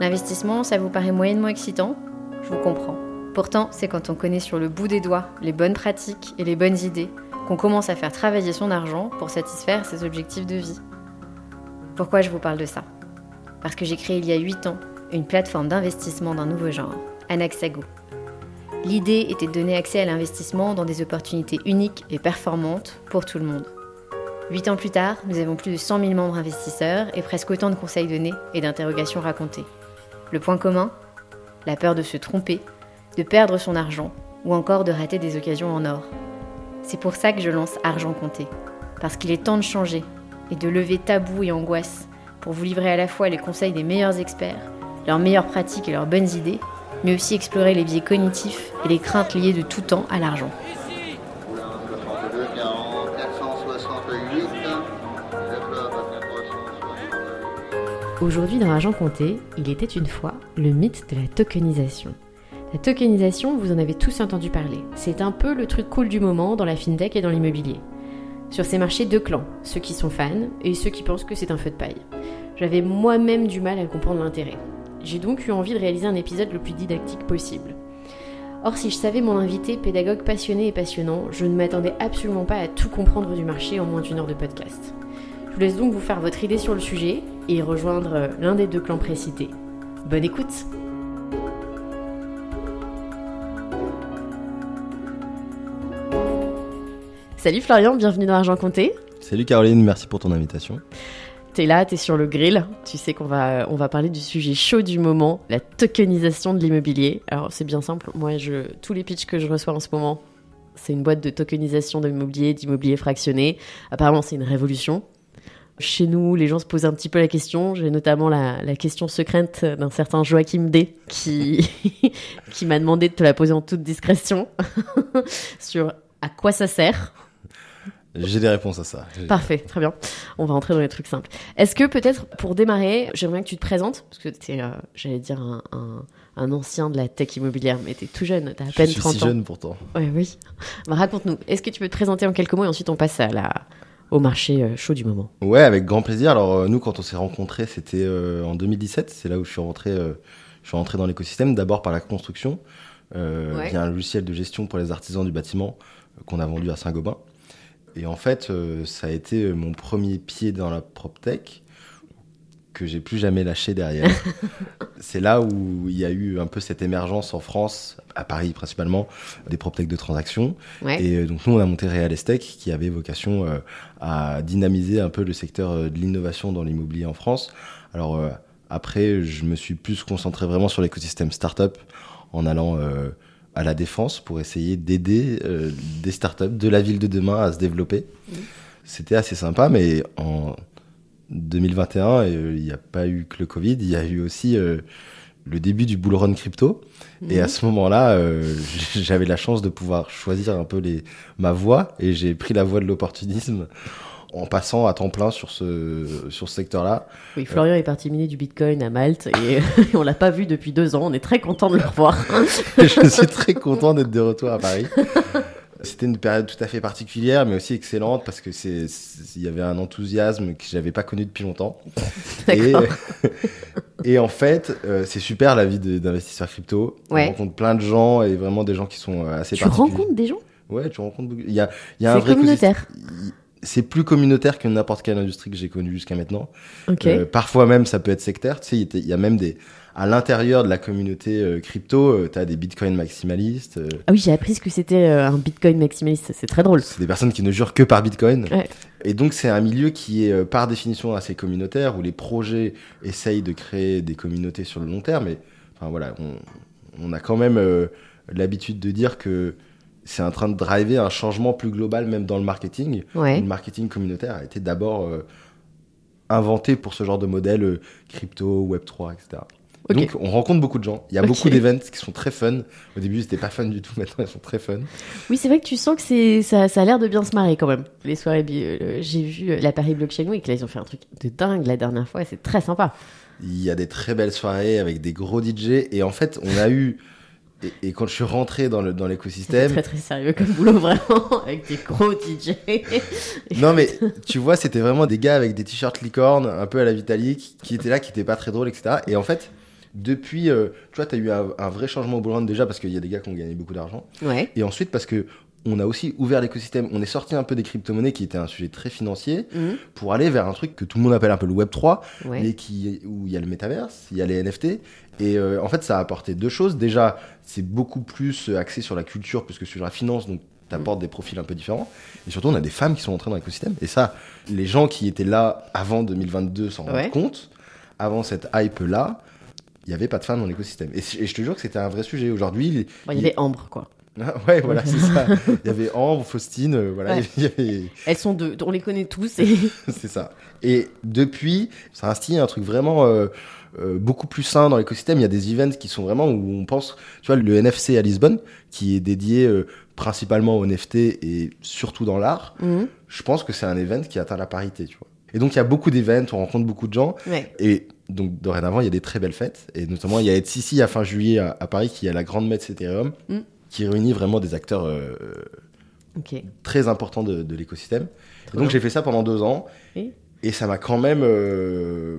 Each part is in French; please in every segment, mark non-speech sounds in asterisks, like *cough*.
L'investissement, ça vous paraît moyennement excitant? Je vous comprends. Pourtant, c'est quand on connaît sur le bout des doigts les bonnes pratiques et les bonnes idées qu'on commence à faire travailler son argent pour satisfaire ses objectifs de vie. Pourquoi je vous parle de ça? Parce que j'ai créé il y a 8 ans une plateforme d'investissement d'un nouveau genre, Anaxago. L'idée était de donner accès à l'investissement dans des opportunités uniques et performantes pour tout le monde. Huit ans plus tard, nous avons plus de 100 000 membres investisseurs et presque autant de conseils donnés et d'interrogations racontées. Le point commun La peur de se tromper, de perdre son argent ou encore de rater des occasions en or. C'est pour ça que je lance Argent Compté, parce qu'il est temps de changer et de lever tabous et angoisses pour vous livrer à la fois les conseils des meilleurs experts, leurs meilleures pratiques et leurs bonnes idées, mais aussi explorer les biais cognitifs et les craintes liées de tout temps à l'argent. Aujourd'hui dans Argent Compté, il était une fois le mythe de la tokenisation. La tokenisation, vous en avez tous entendu parler. C'est un peu le truc cool du moment dans la fintech et dans l'immobilier. Sur ces marchés, deux clans, ceux qui sont fans et ceux qui pensent que c'est un feu de paille. J'avais moi-même du mal à comprendre l'intérêt. J'ai donc eu envie de réaliser un épisode le plus didactique possible. Or, si je savais mon invité, pédagogue passionné et passionnant, je ne m'attendais absolument pas à tout comprendre du marché en moins d'une heure de podcast. Je vous laisse donc vous faire votre idée sur le sujet et rejoindre l'un des deux clans précités. Bonne écoute Salut Florian, bienvenue dans Argent Compté. Salut Caroline, merci pour ton invitation. T'es là, t'es sur le grill. Tu sais qu'on va, on va parler du sujet chaud du moment, la tokenisation de l'immobilier. Alors c'est bien simple. Moi, je, tous les pitchs que je reçois en ce moment, c'est une boîte de tokenisation d'immobilier, d'immobilier fractionné. Apparemment, c'est une révolution. Chez nous, les gens se posent un petit peu la question. J'ai notamment la, la question secrète d'un certain Joachim D qui, *laughs* qui m'a demandé de te la poser en toute discrétion *laughs* sur à quoi ça sert. J'ai des réponses à ça. Parfait, très bien. On va entrer dans les trucs simples. Est-ce que peut-être pour démarrer, j'aimerais bien que tu te présentes, parce que tu es, j'allais dire, un, un- un ancien de la tech immobilière, mais tu es tout jeune, tu as à Je peine suis 30 si ans. jeune pourtant. Ouais, oui. Bah, Raconte-nous, est-ce que tu peux te présenter en quelques mots et ensuite on passe à la, au marché euh, chaud du moment Ouais, avec grand plaisir. Alors euh, nous, quand on s'est rencontrés, c'était euh, en 2017. C'est là où je suis rentré. euh, je suis rentré dans l'écosystème. D'abord par la construction, euh, Ouais. via un logiciel de gestion pour les artisans du bâtiment euh, qu'on a vendu à Saint-Gobain. Et en fait, euh, ça a été mon premier pied dans la PropTech que j'ai plus jamais lâché derrière. *laughs* c'est là où il y a eu un peu cette émergence en France, à Paris principalement, des PropTech de transactions. Ouais. Et euh, donc nous, on a monté Real Estate qui avait vocation euh, à dynamiser un peu le secteur euh, de l'innovation dans l'immobilier en France. Alors euh, après, je me suis plus concentré vraiment sur l'écosystème startup en allant euh, à la défense pour essayer d'aider des startups de la ville de demain à se développer. C'était assez sympa, mais en 2021, euh, il n'y a pas eu que le Covid, il y a eu aussi euh, le début du bull run crypto. Et à ce moment-là, euh, *laughs* j'avais la chance de pouvoir choisir un peu les, ma voie et j'ai pris la voie de l'opportunisme en passant à temps plein sur ce, sur ce secteur-là. Oui, Florian est parti miner du bitcoin à Malte et *laughs* on l'a pas vu depuis deux ans, on est très content de le revoir. *laughs* je suis très content d'être de retour à Paris. C'était une période tout à fait particulière, mais aussi excellente parce que c'est, il y avait un enthousiasme que j'avais pas connu depuis longtemps. *laughs* Et, en fait, euh, c'est super la vie d'investisseur crypto. Ouais. On rencontre plein de gens et vraiment des gens qui sont euh, assez Tu rencontres des gens? Ouais, tu rencontres beaucoup. Il y a, il y a un C'est vrai communautaire. C'est plus communautaire que n'importe quelle industrie que j'ai connue jusqu'à maintenant. Euh, parfois même, ça peut être sectaire. Tu sais, il y a même des. À l'intérieur de la communauté euh, crypto, tu as des bitcoins maximalistes. euh, Ah oui, j'ai appris ce que c'était euh, un bitcoin maximaliste, c'est très drôle. c'est des personnes qui ne jurent que par bitcoin. Ouais. Et donc, c'est un milieu qui est euh, par définition assez communautaire, où les projets essayent de créer des communautés sur le long terme. Et enfin, voilà, on, on a quand même euh, l'habitude de dire que c'est en train de driver un changement plus global, même dans le marketing. Ouais. Le marketing communautaire a été d'abord euh, inventé pour ce genre de modèle euh, crypto, Web3, etc. Donc on rencontre beaucoup de gens. Il y a beaucoup d'événements qui sont très fun. Au début, ils étaient pas fun du tout. *laughs* Maintenant, ils sont très fun. Oui, c'est vrai que tu sens que c'est ça, ça a l'air de bien se marrer quand même. Les soirées, euh, j'ai vu euh, la Paris Blockchain Week, là ils ont fait un truc de dingue la dernière fois, c'est très sympa. Il y a des très belles soirées avec des gros DJ. Et en fait, on a eu. Et, et quand je suis rentré dans le- dans C'est l'écosystème, très très sérieux comme boulot *laughs* vraiment, avec des gros DJ. *laughs* Non mais tu vois, c'était vraiment des gars avec des t-shirts licorne, un peu à la Vitalik, qui étaient là, qui étaient pas très drôles, etc. Et en fait, depuis, euh, tu vois, t'as eu un, un vrai changement au Bullrun déjà parce qu'il y a des gars qui ont gagné beaucoup d'argent. Ouais. Et ensuite parce que on a aussi ouvert l'écosystème, on est sorti un peu des crypto-monnaies qui était un sujet très financier Mhm. pour aller vers un truc que tout le monde appelle un peu le Web 3, Ouais. mais qui, où il y a le métaverse, il y a les NFT. Et euh, en fait, ça a apporté deux choses. Déjà, c'est beaucoup plus euh, axé sur la culture plus que sur la finance, donc t'apportes des profils un peu différents. Et surtout, on a des femmes qui sont entrées dans l'écosystème. Et ça, les gens qui étaient là avant 2022 s'en Ouais. rendent compte. Avant cette hype-là, il n'y avait pas de femmes dans l'écosystème. Et, je te jure que c'était un vrai sujet. Aujourd'hui, Bon, il y avait Ambre quoi. Ah ouais, voilà, *laughs* c'est ça. Il y avait Ambre, Faustine, euh, voilà, Ouais. il y avait- Elles sont deux, on les connaît tous. Et... *laughs* c'est ça. Et depuis, ça a instillé un truc vraiment euh, euh, beaucoup plus sain dans l'écosystème. Il y a des events qui sont vraiment où on pense, tu vois, le NFC à Lisbonne, qui est dédié principalement au NFT et surtout dans l'art. Mhm. Je pense que c'est un event qui atteint la parité, tu vois. Et donc il y a beaucoup d'événements, on rencontre beaucoup de gens. Ouais. Et donc dorénavant, il y a des très belles fêtes. Et notamment, il y a Etsy à fin juillet à, à Paris, qui est la grande messe Ethereum, Mm. qui réunit vraiment des acteurs euh, très importants de, de l'écosystème. Donc j'ai fait ça pendant deux ans. Et Et ça m'a quand même... euh,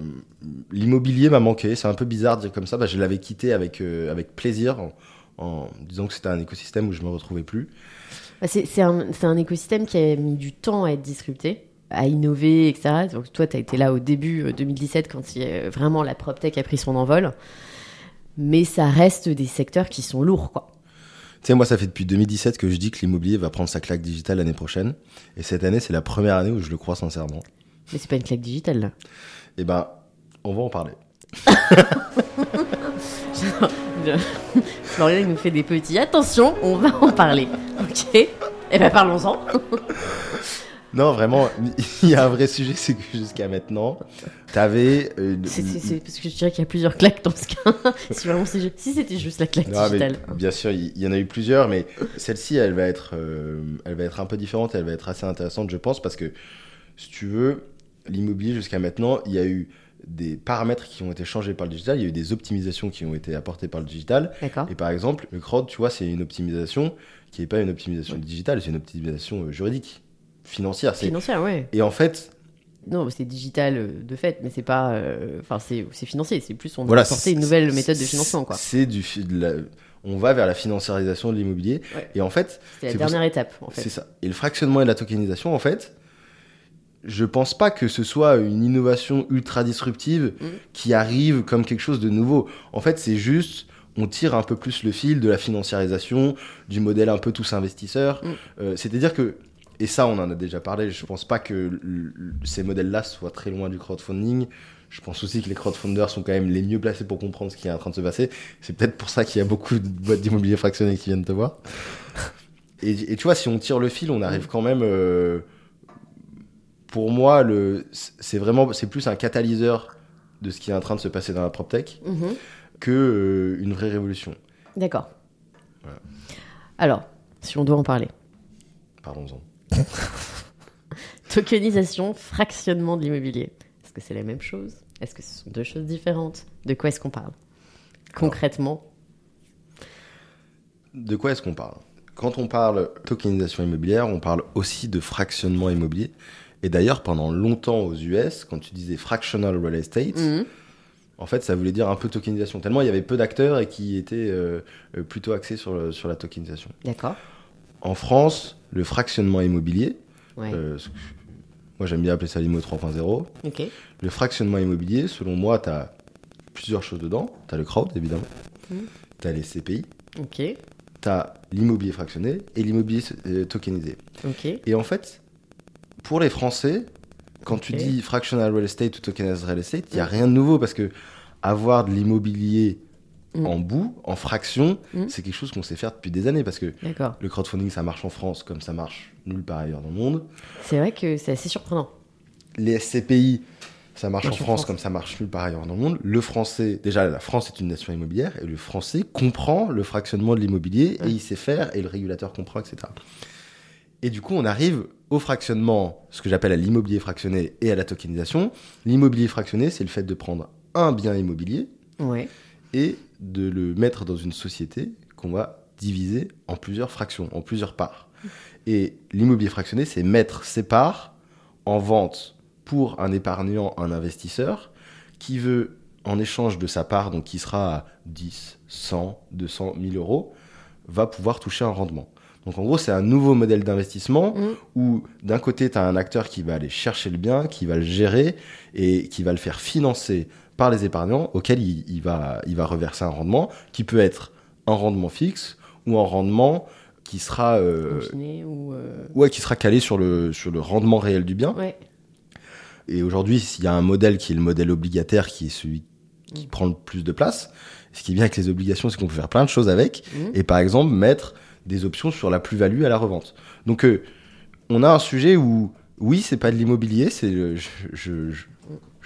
L'immobilier m'a manqué. C'est un peu bizarre de dire comme ça. Bah, je l'avais quitté avec, euh, avec plaisir, en, en disant que c'était un écosystème où je me retrouvais plus. Bah, c'est un, c'est un écosystème qui a mis du temps à être disrupté, à innover, etc. Donc, toi, tu as été là au début euh, 2017 quand il a- vraiment la PropTech a pris son envol. Mais ça reste des secteurs qui sont lourds, quoi. Tu sais, moi, ça fait depuis 2017 que je dis que l'immobilier va prendre sa claque digitale l'année prochaine. Et cette année, c'est la première année où je le crois sincèrement. Mais c'est pas une claque digitale, là. Et ben, on va en parler. *laughs* Florian, il nous fait des petits. Attention, on va en parler. Ok Eh ben, parlons-en. *laughs* Non, vraiment, il y a un vrai sujet, c'est que jusqu'à maintenant, t'avais... euh, C'est- parce que je dirais qu'il y a plusieurs claques dans ce cas. *laughs* si vraiment si c'était juste la claque Non, mais digitale. bien sûr, il y, en a eu plusieurs, mais celle-ci, elle va être, euh, elle va être un peu différente, elle va être assez intéressante, je pense, parce que si tu veux, l'immobilier jusqu'à maintenant, il y a eu des paramètres qui ont été changés par le digital, il y a eu des optimisations qui ont été apportées par le digital. D'accord. Et par exemple, le crowd, tu vois, c'est une optimisation qui n'est pas une optimisation digitale, c'est une optimisation euh, juridique, financière. c'est- Financière, ouais. Et en fait, Non, c'est digital euh, de fait, mais c'est pas. euh, Enfin, c'est c'est financier. C'est plus on voilà, a c'est- une nouvelle c'est- méthode de financement, quoi. C'est du, fi- de la- on va vers la financiarisation de l'immobilier. Ouais. Et en fait, C'est la c'est dernière étape, en C'est fait. ça. Et le fractionnement et la tokenisation, en fait, je pense pas que ce soit une innovation ultra disruptive Mm. qui arrive comme quelque chose de nouveau. En fait, c'est juste, on tire un peu plus le fil de la financiarisation, du modèle un peu tous investisseurs. Mm. Euh, C'est-à-dire que, et ça, on en a déjà parlé, je pense pas que ces modèles-là soient très loin du crowdfunding. Je pense aussi que les crowdfunders sont quand même les mieux placés pour comprendre ce qui est en train de se passer. C'est peut-être pour ça qu'il y a beaucoup de boîtes d'immobilier fractionnées qui viennent te voir. *laughs* Et, et tu vois, si on tire le fil, on arrive quand même. euh, pour moi, le, c'est vraiment, c'est plus un catalyseur de ce qui est en train de se passer dans la PropTech Mhm. que euh, une vraie révolution. D'accord. Voilà. Alors, si on doit en parler. Parlons-en. *laughs* Tokenisation, fractionnement de l'immobilier. Est-ce que c'est la même chose? Est-ce que ce sont deux choses différentes? De quoi est-ce qu'on parle? Concrètement? De quoi est-ce qu'on parle? Quand on parle tokenisation immobilière, on parle aussi de fractionnement immobilier. Et d'ailleurs, pendant longtemps aux US, quand tu disais fractional real estate, Mhm. en fait, ça voulait dire un peu tokenisation. Tellement il y avait peu d'acteurs et qui étaient euh, euh, plutôt axés sur, le- sur la tokenisation. D'accord. En France, le fractionnement immobilier, Ouais. euh, moi j'aime bien appeler ça l'IMO 3.0, ok. le fractionnement immobilier, selon moi, tu as plusieurs choses dedans. Tu as le crowd, évidemment. Mhm. Tu as les CPI. Ok. Tu as l'immobilier fractionné et l'immobilier euh, tokenisé. Ok. Et en fait, pour les Français, quand tu dis fractional real estate ou tokenized real estate, il n'y a Mm. rien de nouveau parce que avoir de l'immobilier Mm. en bout, en fraction, Mm. c'est quelque chose qu'on sait faire depuis des années parce que le crowdfunding, ça marche en France comme ça marche nulle part ailleurs dans le monde. C'est vrai que c'est assez surprenant. Les SCPI, Ça marche en Marche en France, France. comme ça marche nulle part ailleurs dans le monde. Le français, déjà, la France est une nation immobilière et le français comprend le fractionnement de l'immobilier et il sait faire et le régulateur comprend, etc. Et du coup, on arrive au fractionnement, ce que j'appelle à l'immobilier fractionné et à la tokenisation. L'immobilier fractionné, c'est le fait de prendre un bien immobilier Ouais. Et de le mettre dans une société qu'on va diviser en plusieurs fractions, en plusieurs parts. Et l'immobilier fractionné, c'est mettre ses parts en vente pour un épargnant, un investisseur, qui veut, en échange de sa part, donc qui sera à 10, 100, 200, 1000 euros, va pouvoir toucher un rendement. Donc en gros, c'est un nouveau modèle d'investissement Mm. où d'un côté, tu as un acteur qui va aller chercher le bien, qui va le gérer et qui va le faire financer par les épargnants auquel il, il va, il va reverser un rendement qui peut être un rendement fixe ou un rendement qui sera, euh, ou. euh, ouais, qui sera calé sur le, sur le rendement réel du bien. Ouais. Et aujourd'hui, s'il y a un modèle qui est le modèle obligataire, qui est celui qui Mm. prend le plus de place, ce qui est bien avec les obligations, c'est qu'on peut faire plein de choses avec, Mhm. et par exemple mettre des options sur la plus-value à la revente. Donc, euh, on a un sujet où, oui, c'est pas de l'immobilier, c'est le- je, je- je-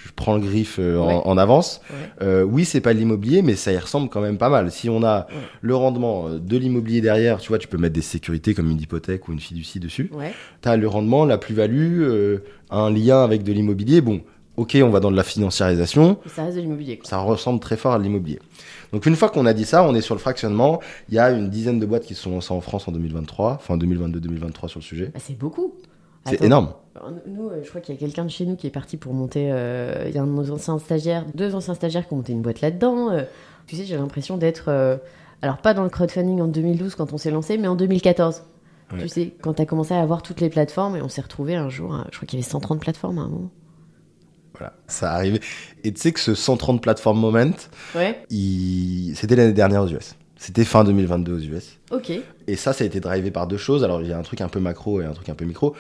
je prends le griffe euh, en, Ouais. en avance. Ouais. Euh, oui, c'est pas de l'immobilier, mais ça y ressemble quand même pas mal. Si on a Ouais. le rendement euh, de l'immobilier derrière, tu vois, tu peux mettre des sécurités comme une hypothèque ou une fiducie dessus tu as le rendement, la plus-value, euh, un lien avec de l'immobilier. Bon, ok, on va dans de la financiarisation, ça reste de l'immobilier. ça ressemble très fort à l'immobilier. Donc une fois qu'on a dit ça, on est sur le fractionnement. Il y a une dizaine de boîtes qui se sont lancées en France en 2023, enfin 2022-2023 sur le sujet. Ah, c'est beaucoup. C'est énorme. Alors, Nous, euh, je crois qu'il y a quelqu'un de chez nous qui est parti pour monter. euh, Il y a un de nos anciens stagiaires, deux anciens stagiaires qui ont monté une boîte là-dedans. euh, tu sais, j'ai l'impression d'être. euh, alors, pas dans le crowdfunding en 2012 quand on s'est lancé, mais en 2014. Ouais. Tu sais, quand tu as commencé à avoir toutes les plateformes et on s'est retrouvé un jour, je crois qu'il y avait 130 plateformes à un moment. Voilà, ça arrivé. Et tu sais que ce 130 plateforme moment, Ouais. il... c'était l'année dernière aux US. C'était fin 2022 aux US. Ok. Et ça, ça a été drivé par deux choses. Alors, il y a un truc un peu macro et un truc un peu micro.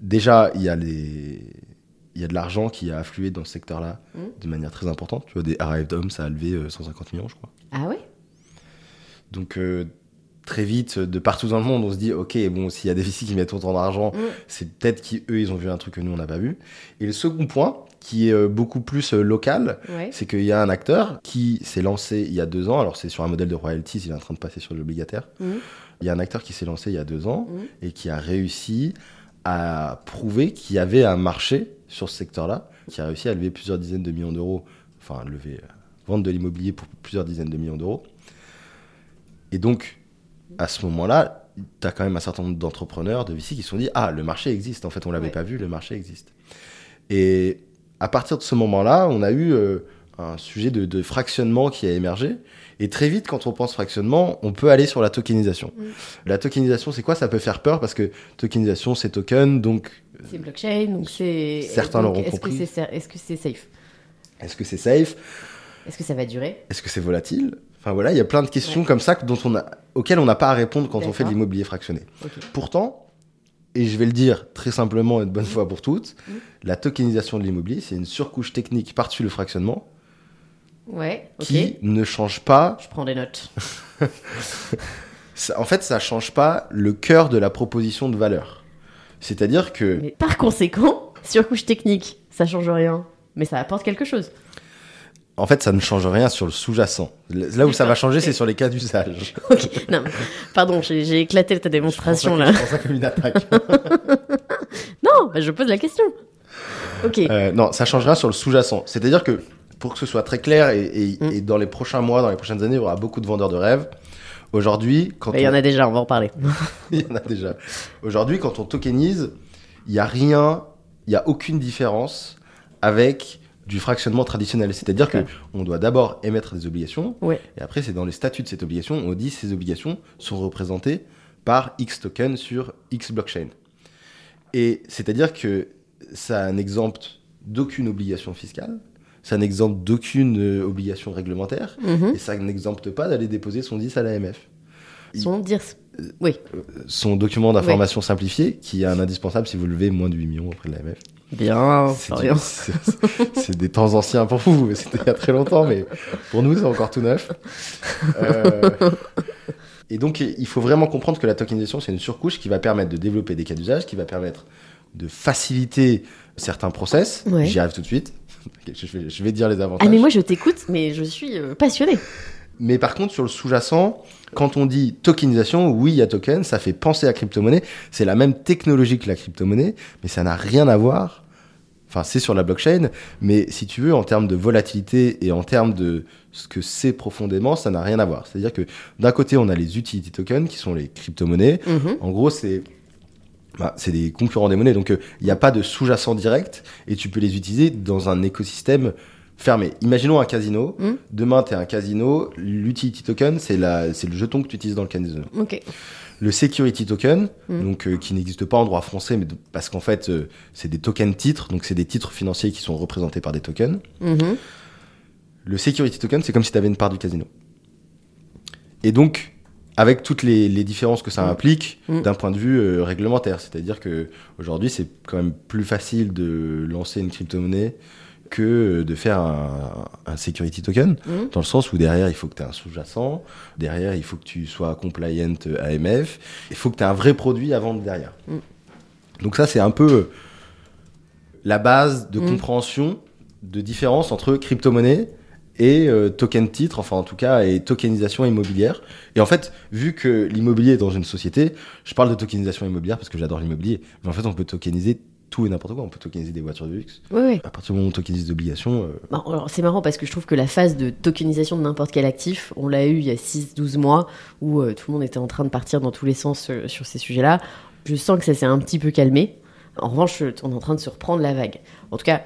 Déjà, il y a les... Il y a de l'argent qui a afflué dans ce secteur-là Mm. de manière très importante. Tu vois, des Arrived Homes, ça a levé euh, 150 millions, je crois. Ah ouais? Donc, euh, très vite, de partout dans le monde, on se dit, OK, bon, s'il y a des *laughs* VC qui mettent autant d'argent, Mm. c'est peut-être qu'eux, ils ont vu un truc que nous, on n'a pas vu. Et le second point, qui est euh, beaucoup plus euh, local, Ouais. c'est qu'il y a un acteur qui s'est lancé il y a deux ans. Alors, c'est sur un modèle de royalties, il est en train de passer sur l'obligataire. Mhm. Il y a un acteur qui s'est lancé il y a deux ans Mhm. et qui a réussi à prouver qu'il y avait un marché sur ce secteur-là, qui a réussi à lever plusieurs dizaines de millions d'euros, enfin, lever, euh, vendre de l'immobilier pour plusieurs dizaines de millions d'euros. Et donc, à ce moment-là, tu as quand même un certain nombre d'entrepreneurs, de VC qui se sont dit Ah, le marché existe. En fait, on l'avait Ouais. pas vu, le marché existe. Et à partir de ce moment-là, on a eu euh, un sujet de, de fractionnement qui a émergé. Et très vite, quand on pense fractionnement, on peut aller sur la tokenisation. Mm. La tokenisation, c'est quoi? Ça peut faire peur parce que tokenisation, c'est token, donc C'est blockchain, donc c'est. Certains l'auront est-ce que compris. c'est Est-ce que c'est safe? Est-ce que c'est safe? Est-ce que ça va durer? Est-ce que c'est volatile? Enfin voilà, il y a plein de questions comme ça dont on a, auxquelles on n'a pas à répondre quand on fait de l'immobilier fractionné. Pourtant, et je vais le dire très simplement et de bonne fois pour toutes, la tokenisation de l'immobilier, c'est une surcouche technique par-dessus le fractionnement Ouais, qui ne change pas. Je prends des notes. *laughs* ça- en fait, ça change pas le cœur de la proposition de valeur. C'est-à-dire que Mais par conséquent, *laughs* surcouche technique, ça change rien, mais ça apporte quelque chose. En fait, ça ne change rien sur le sous-jacent. Là où ça va changer, c'est sur les cas d'usage. *laughs* Ok, non, pardon, j'ai éclaté ta démonstration là. Je prends ça comme une attaque. *laughs* Non, bah, je pose la question. Ok, Euh, non, ça change rien sur le sous-jacent. C'est-à-dire que, pour que ce soit très clair, et, et- Mm. et dans les prochains mois, dans les prochaines années, il y aura beaucoup de vendeurs de rêves. Aujourd'hui, quand Bah, il y on- en a déjà, on va en parler. *laughs* il y en a déjà. Aujourd'hui, quand on tokenise, il n'y a rien, il n'y a aucune différence avec du fractionnement traditionnel. C'est-à-dire que Ouais. on doit d'abord émettre des obligations, Ouais. et après, c'est dans les statuts de cette obligation, on dit ces obligations sont représentées par X token sur X blockchain. Et c'est-à-dire que ça n'exempte d'aucune obligation fiscale, ça n'exempte d'aucune euh, obligation réglementaire, Mhm. et ça n'exempte pas d'aller déposer son 10 à l'AMF. Son. Oui, Son document d'information simplifié, qui est un indispensable si vous levez moins de 8 millions auprès de l'AMF. bien, *laughs* C'est des temps anciens pour vous, c'était il y a très longtemps, mais pour nous, c'est encore tout neuf. Euh, Et donc, il faut vraiment comprendre que la tokenisation, c'est une surcouche qui va permettre de développer des cas d'usage, qui va permettre de faciliter certains process. Ouais. J'y arrive tout de suite. *laughs* Je, vais, je vais dire les avantages. Ah mais moi je t'écoute, mais je suis euh, passionnée. Mais par contre, sur le sous-jacent, quand on dit tokenisation, oui, il y a token, ça fait penser à crypto-monnaie. C'est la même technologie que la crypto-monnaie, mais ça n'a rien à voir. Enfin, c'est sur la blockchain, mais si tu veux, en termes de volatilité et en termes de ce que c'est profondément, ça n'a rien à voir. C'est-à-dire que d'un côté, on a les utility tokens, qui sont les crypto-monnaies. Mhm. En gros, c'est bah, c'est des concurrents des monnaies, donc euh, il n'y a pas de sous-jacent direct et tu peux les utiliser dans un écosystème fermé. Imaginons un casino. Mm. Demain, tu es un casino. L'utility token, c'est la- c'est le jeton que tu utilises dans le casino. Ok. Le security token, Mm. donc euh, qui n'existe pas en droit français, mais parce qu'en fait, euh, c'est des tokens titres, donc c'est des titres financiers qui sont représentés par des tokens. Mhm. Le security token, c'est comme si tu avais une part du casino. Et donc, avec toutes les, les différences que ça Mm. implique Mm. d'un point de vue euh, réglementaire, c'est-à-dire que aujourd'hui, c'est quand même plus facile de lancer une crypto-monnaie que de faire un, un security token, Mhm. dans le sens où derrière, il faut que tu aies un sous-jacent, derrière, il faut que tu sois compliant AMF, il faut que tu aies un vrai produit à vendre derrière. Mm. Donc ça, c'est un peu la base de Mm. compréhension de différence entre crypto-monnaie et euh, token titre, enfin en tout cas, et tokenisation immobilière. Et en fait, vu que l'immobilier est dans une société, je parle de tokenisation immobilière parce que j'adore l'immobilier, mais en fait, on peut tokeniser tout et n'importe quoi. On peut tokeniser des voitures de luxe. Ouais, ouais. À partir du moment où on tokenise des obligations, euh, alors, c'est marrant parce que je trouve que la phase de tokenisation de n'importe quel actif, on l'a eu il y a 6-12 mois où euh, tout le monde était en train de partir dans tous les sens euh, sur ces sujets-là. Je sens que ça s'est un petit peu calmé. En revanche, on est en train de se reprendre la vague. En tout cas,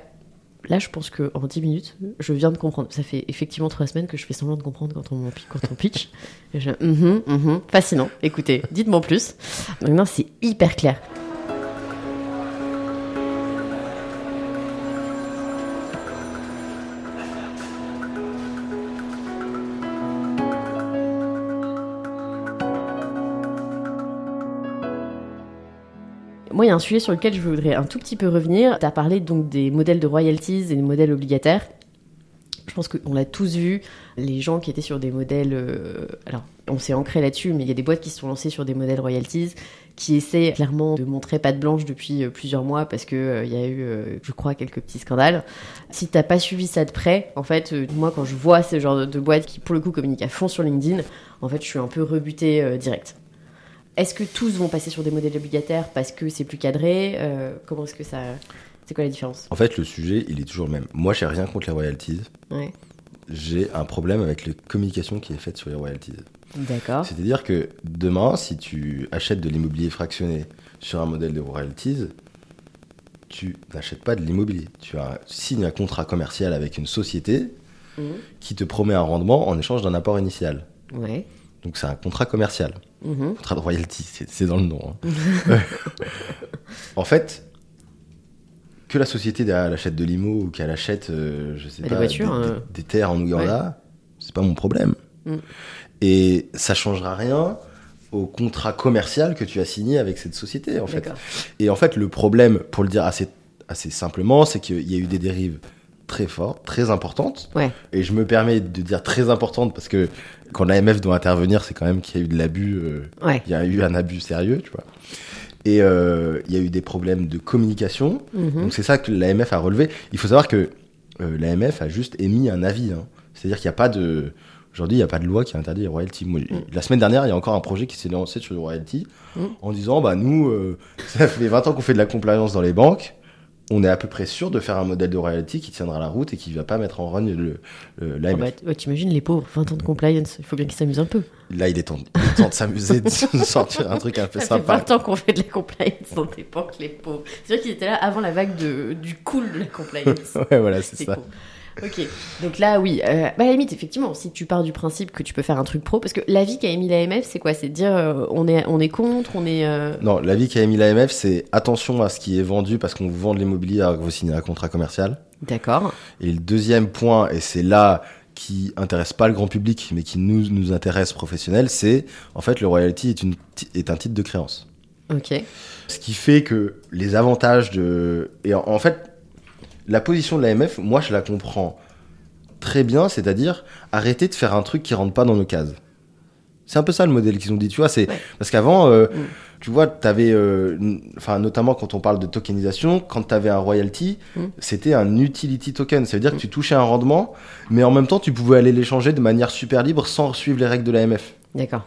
là, je pense qu'en 10 minutes, je viens de comprendre. Ça fait effectivement 3 semaines que je fais semblant de comprendre quand on, quand on pitch. Et je, Mhm, mhm. fascinant. Écoutez, dites-moi plus. Non, c'est hyper clair. Il y a un sujet sur lequel je voudrais un tout petit peu revenir. Tu as parlé donc des modèles de royalties et des modèles obligataires. Je pense qu'on l'a tous vu, les gens qui étaient sur des modèles. euh, alors, on s'est ancré là-dessus, mais il y a des boîtes qui se sont lancées sur des modèles royalties qui essaient clairement de montrer patte blanche depuis euh, plusieurs mois parce que euh, il y a eu, euh, je crois, quelques petits scandales. Si t'as pas suivi ça de près, en fait, moi, quand je vois ce genre de, boîtes qui, pour le coup, communiquent à fond sur LinkedIn, en fait, je suis un peu rebutée direct. Est-ce que tous vont passer sur des modèles obligataires parce que c'est plus cadré Euh, Comment est-ce que ça. C'est quoi la différence? En fait, le sujet, il est toujours le même. Moi, j'ai rien contre les royalties. Ouais. J'ai un problème avec les communications qui est faite sur les royalties. D'accord. C'est-à-dire que demain, si tu achètes de l'immobilier fractionné sur un modèle de royalties, tu n'achètes pas de l'immobilier. Tu as, tu signes un contrat commercial avec une société Mhm. qui te promet un rendement en échange d'un apport initial. Ouais. Donc c'est un contrat commercial. Mhm. Contrat de royalty, c'est dans le nom. hein. *laughs* en fait, que la société derrière elle achète de l'IMO ou qu'elle achète, euh, je sais Des pas, voitures, des, hein. des- terres en Ouganda, c'est pas mon problème. Mm. Et ça changera rien au contrat commercial que tu as signé avec cette société, en fait. Et en fait, le problème, pour le dire assez, assez simplement, c'est qu'il y a eu des dérives très fortes, très importantes. Ouais. Et je me permets de dire très importantes parce que quand l'AMF doit intervenir, c'est quand même qu'il y a eu de l'abus. euh, Ouais. il y a eu un abus sérieux, tu vois. Et euh, il y a eu des problèmes de communication. Mhm. Donc c'est ça que l'AMF a relevé. Il faut savoir que euh, l'AMF a juste émis un avis. hein. C'est-à-dire qu'il n'y a pas de... Aujourd'hui, il n'y a pas de loi qui interdit les royalties. Moi, La semaine dernière, il y a encore un projet qui s'est lancé sur les royalties Mm. en disant, bah nous, euh, *laughs* ça fait 20 ans qu'on fait de la compliance dans les banques. On est à peu près sûr de faire un modèle de royalty qui tiendra la route et qui ne va pas mettre en run le, le- l'AMF. bah, ouais, T'imagines les pauvres, 20 ans de compliance, il faut bien qu'ils s'amusent un peu. Là, il est temps, il est temps de s'amuser, de *laughs* sortir un truc un peu Ça fait sympa. 20 ans qu'on fait de la compliance dans des banques, les pauvres. C'est sûr qu'ils étaient là avant la vague de, du cool de la compliance. *laughs* Ouais, voilà, c'est C'est ça. cool. Ok, donc là, oui. Euh, bah, à la limite, effectivement, si tu pars du principe que tu peux faire un truc pro, parce que l'avis qu'a émis l'AMF, c'est quoi? C'est de dire euh, on, est, on est contre, on est. euh, Non, l'avis qu'a émis l'AMF, c'est attention à ce qui est vendu parce qu'on vous vend de l'immobilier alors que vous signez un contrat commercial. D'accord. Et le deuxième point, et c'est là qui intéresse pas le grand public, mais qui nous, nous intéresse professionnels, c'est en fait le royalty est, une, est un titre de créance. Ok. Ce qui fait que les avantages de... Et en, en fait, la position de l'AMF, moi je la comprends très bien, c'est-à-dire arrêter de faire un truc qui rentre pas dans nos cases. C'est un peu ça le modèle qu'ils ont dit, tu vois. C'est Ouais. parce qu'avant, euh, Mm. tu vois, t'avais, euh, enfin notamment quand on parle de tokenisation, quand tu avais un royalty, Mm. c'était un utility token. Ça veut dire que tu touchais un rendement, mais en même temps, tu pouvais aller l'échanger de manière super libre sans suivre les règles de l'AMF. D'accord.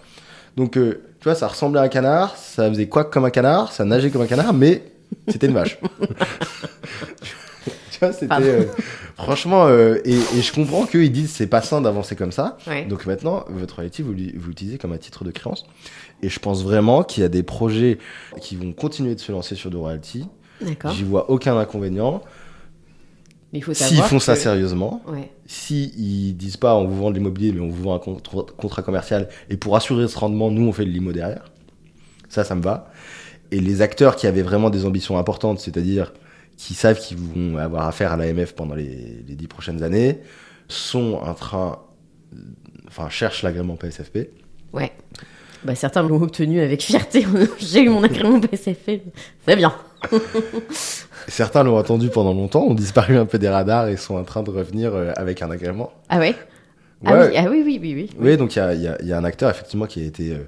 Donc, euh, tu vois, ça ressemblait à un canard, ça faisait quoi comme un canard, ça nageait comme un canard, mais c'était une vache. *laughs* vois, c'était. Euh, franchement, euh, et, et je comprends qu'ils disent c'est pas sain d'avancer comme ça. Ouais. Donc maintenant, votre royalty, vous, l'u- vous l'utilisez comme un titre de créance. Et je pense vraiment qu'il y a des projets qui vont continuer de se lancer sur de royalty. D'accord. J'y vois aucun inconvénient. Mais il faut S'ils font ça sérieusement, Ouais. si disent pas on vous vend de l'immobilier, mais on vous vend un contra- contrat commercial, et pour assurer ce rendement, nous on fait de l'IMO derrière. Ça, ça me va. Et les acteurs qui avaient vraiment des ambitions importantes, c'est-à-dire qui savent qu'ils vont avoir affaire à l'AMF pendant les, les dix prochaines années, sont en train, enfin cherchent l'agrément PSFP. Ouais. Bah, certains l'ont obtenu avec fierté. *laughs* J'ai eu mon agrément PSFP. C'est bien. *laughs* Certains l'ont attendu pendant longtemps, ont disparu un peu des radars et sont en train de revenir euh, avec un agrément. Ah ouais? Ah, Ouais. oui, ah oui, oui, oui, oui. Oui, donc il y a, y a- y a un acteur effectivement qui a été euh,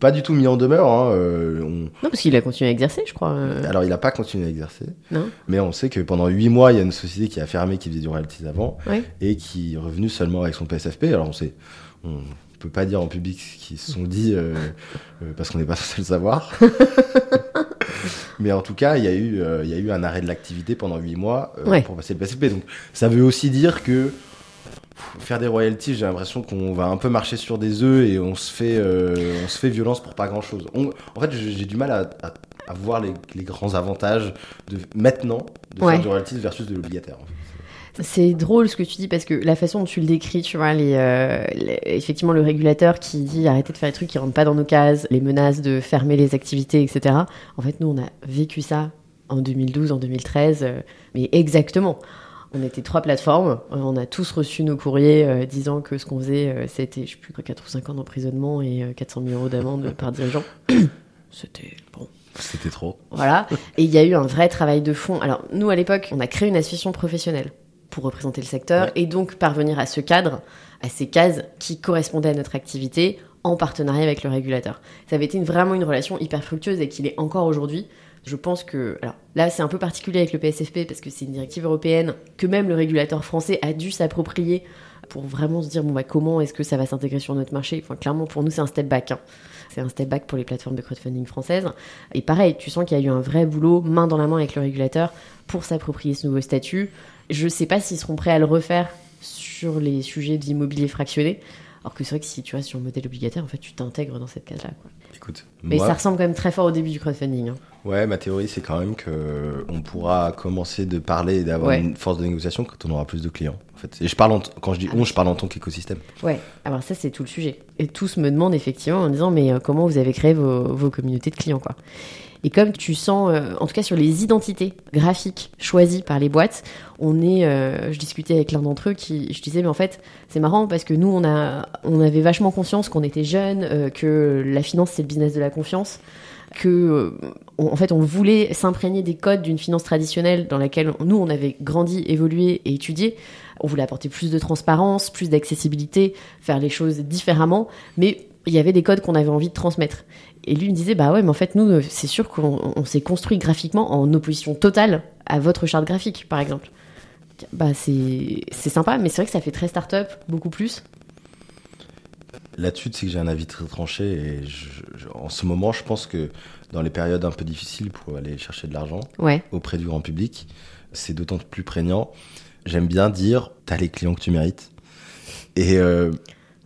pas du tout mis en demeure. hein, euh, on- Non, parce qu'il a continué à exercer, je crois. euh. Alors il n'a pas continué à exercer, Non mais on sait que pendant 8 mois, il y a une société qui a fermé, qui faisait du royalties avant, Ouais. et qui est revenue seulement avec son PSFP. Alors on sait, on peut pas dire en public ce qu'ils se sont dit, parce qu'on n'est pas *laughs* censé le savoir. mais en tout cas, il y, a eu, il y a eu un arrêt de l'activité pendant 8 mois Ouais. pour passer le PSFP. Donc ça veut aussi dire que faire des royalties, j'ai l'impression qu'on va un peu marcher sur des œufs et on se fait, euh, on se fait violence pour pas grand chose. en fait, j'ai j'ai du mal à, à- à voir les, les grands avantages de maintenant de Ouais. faire du royalties versus de l'obligataire. en fait. C'est drôle ce que tu dis parce que la façon dont tu le décris, tu vois, les, euh, les- effectivement le régulateur qui dit arrêtez de faire des trucs qui rentrent pas dans nos cases, les menaces de fermer les activités, etc. En fait, nous, on a vécu ça en 2012, en 2013, euh, mais exactement. On était trois plateformes, euh, on a tous reçu nos courriers euh, disant que ce qu'on faisait, euh, c'était, je sais plus, 4 ou 5 ans d'emprisonnement et euh, 400 000 euros d'amende par dirigeant. *coughs* C'était bon. C'était trop. Voilà. Et il y a eu un vrai travail de fond. Alors, nous, à l'époque, on a créé une association professionnelle pour représenter le secteur Ouais. et donc parvenir à ce cadre, à ces cases qui correspondaient à notre activité en partenariat avec le régulateur. Ça avait été une- vraiment une relation hyper fructueuse et qu'il est encore aujourd'hui. Je pense que, alors là, c'est un peu particulier avec le PSFP parce que c'est une directive européenne que même le régulateur français a dû s'approprier pour vraiment se dire bon bah comment est-ce que ça va s'intégrer sur notre marché? Enfin clairement pour nous c'est un step back. hein. C'est un step back pour les plateformes de crowdfunding françaises. Et pareil, tu sens qu'il y a eu un vrai boulot main dans la main avec le régulateur pour s'approprier ce nouveau statut. Je sais pas s'ils seront prêts à le refaire sur les sujets d'immobilier fractionné. Alors que c'est vrai que si tu vois sur le modèle obligataire, en fait, tu t'intègres dans cette case-là. Écoute, Mais moi, ça ressemble quand même très fort au début du crowdfunding. hein. Ouais, ma théorie c'est quand même que on pourra commencer de parler et d'avoir Ouais. une force de négociation quand on aura plus de clients. En fait, et je parle en quand je dis Ah on, je parle en tant qu'écosystème. Ouais, alors ça c'est tout le sujet. Et tous me demandent effectivement en disant mais euh, comment vous avez créé vos, vos communautés de clients quoi. Et comme tu sens, euh, en tout cas sur les identités graphiques choisies par les boîtes, on est, euh, je discutais avec l'un d'entre eux qui, je disais mais en fait c'est marrant parce que nous on a, on avait vachement conscience qu'on était jeunes, euh, que la finance c'est le business de la confiance, que euh, en fait on voulait s'imprégner des codes d'une finance traditionnelle dans laquelle nous on avait grandi, évolué et étudié. On voulait apporter plus de transparence, plus d'accessibilité, faire les choses différemment, mais il y avait des codes qu'on avait envie de transmettre. Et lui me disait bah ouais mais en fait nous euh, c'est sûr qu'on on s'est construit graphiquement en opposition totale à votre charte graphique par exemple. Bah c'est sympa mais c'est vrai que ça fait très start-up beaucoup plus. Là-dessus, c'est que j'ai un avis très tranché et je- je- en ce moment, je pense que dans les périodes un peu difficiles pour aller chercher de l'argent Ouais. auprès du grand public, c'est d'autant plus prégnant. J'aime bien dire, t'as les clients que tu mérites. Et euh,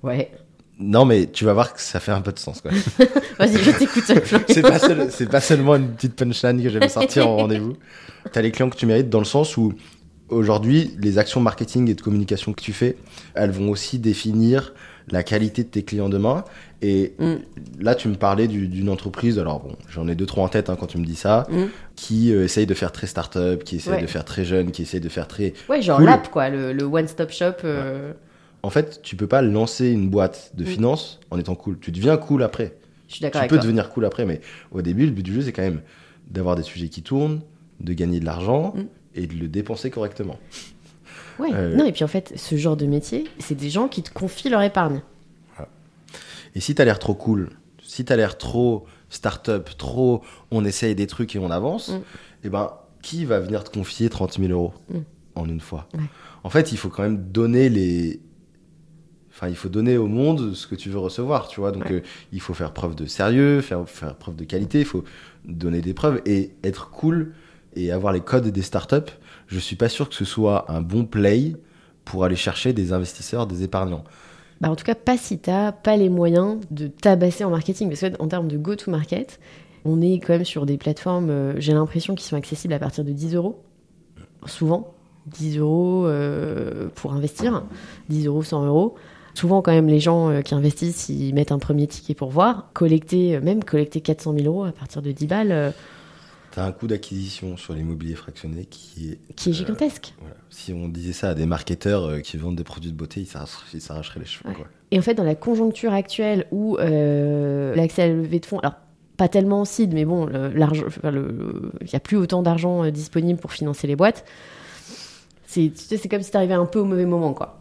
Ouais. non, mais tu vas voir que ça fait un peu de sens. *laughs* Vas-y, je t'écoute. C'est pas, seul- pas seulement une petite punchline que j'aime sortir en rendez-vous. T'as les clients que tu mérites dans le sens où aujourd'hui, les actions marketing et de communication que tu fais, elles vont aussi définir la qualité de tes clients demain. Et Mm. là, tu me parlais du- d'une entreprise, alors bon, j'en ai deux, trois en tête hein, quand tu me dis ça, Mm. qui euh, essaye de faire très start-up, qui essaye Ouais. de faire très jeune, qui essaye de faire très. Ouais, genre Cool. l'app quoi, le, le one-stop shop. euh, En fait, tu peux pas lancer une boîte de Mm. finance en étant cool. Tu deviens cool après. Je suis d'accord Tu avec peux toi. devenir cool après, mais au début, le but du jeu, c'est quand même d'avoir des sujets qui tournent, de gagner de l'argent Mm. et de le dépenser correctement. Ouais. Euh, Non et puis en fait ce genre de métier, c'est des gens qui te confient leur épargne. Et si tu as l'air trop cool, si tu as l'air trop start-up, trop on essaye des trucs et on avance, Mm. et ben qui va venir te confier 30 000 euros Mm. en une fois? Ouais. En fait, il faut quand même donner les. Enfin, il faut donner au monde ce que tu veux recevoir, tu vois? Donc, Ouais. euh, il faut faire preuve de sérieux, faire, faire preuve de qualité, il faut donner des preuves et être cool et avoir les codes des startups. Je suis pas sûr que ce soit un bon play pour aller chercher des investisseurs, des épargnants. Bah, en tout cas, pas si t'as pas les moyens de tabasser en marketing. Parce qu'en termes de go-to-market, on est quand même sur des plateformes, euh, j'ai l'impression, qui sont accessibles à partir de 10 euros. Souvent. 10 euros euh, pour investir, 10 euros, 100 euros. Souvent, quand même, les gens euh, qui investissent, ils mettent un premier ticket pour voir. Collecter, même collecter 400 000 euros à partir de 10 balles, Tu as un coût d'acquisition sur l'immobilier fractionné qui est. qui est euh, gigantesque. voilà. Si on disait ça à des marketeurs euh, qui vendent des produits de beauté, ils s'arracheraient les cheveux. Ouais. quoi. Et en fait, dans la conjoncture actuelle où euh, l'accès à la levée de fonds, alors pas tellement en seed, mais bon, l'argent, enfin, il n'y a plus autant d'argent euh, disponible pour financer les boîtes. C'est tu sais, c'est comme si tu arrivais un peu au mauvais moment, quoi.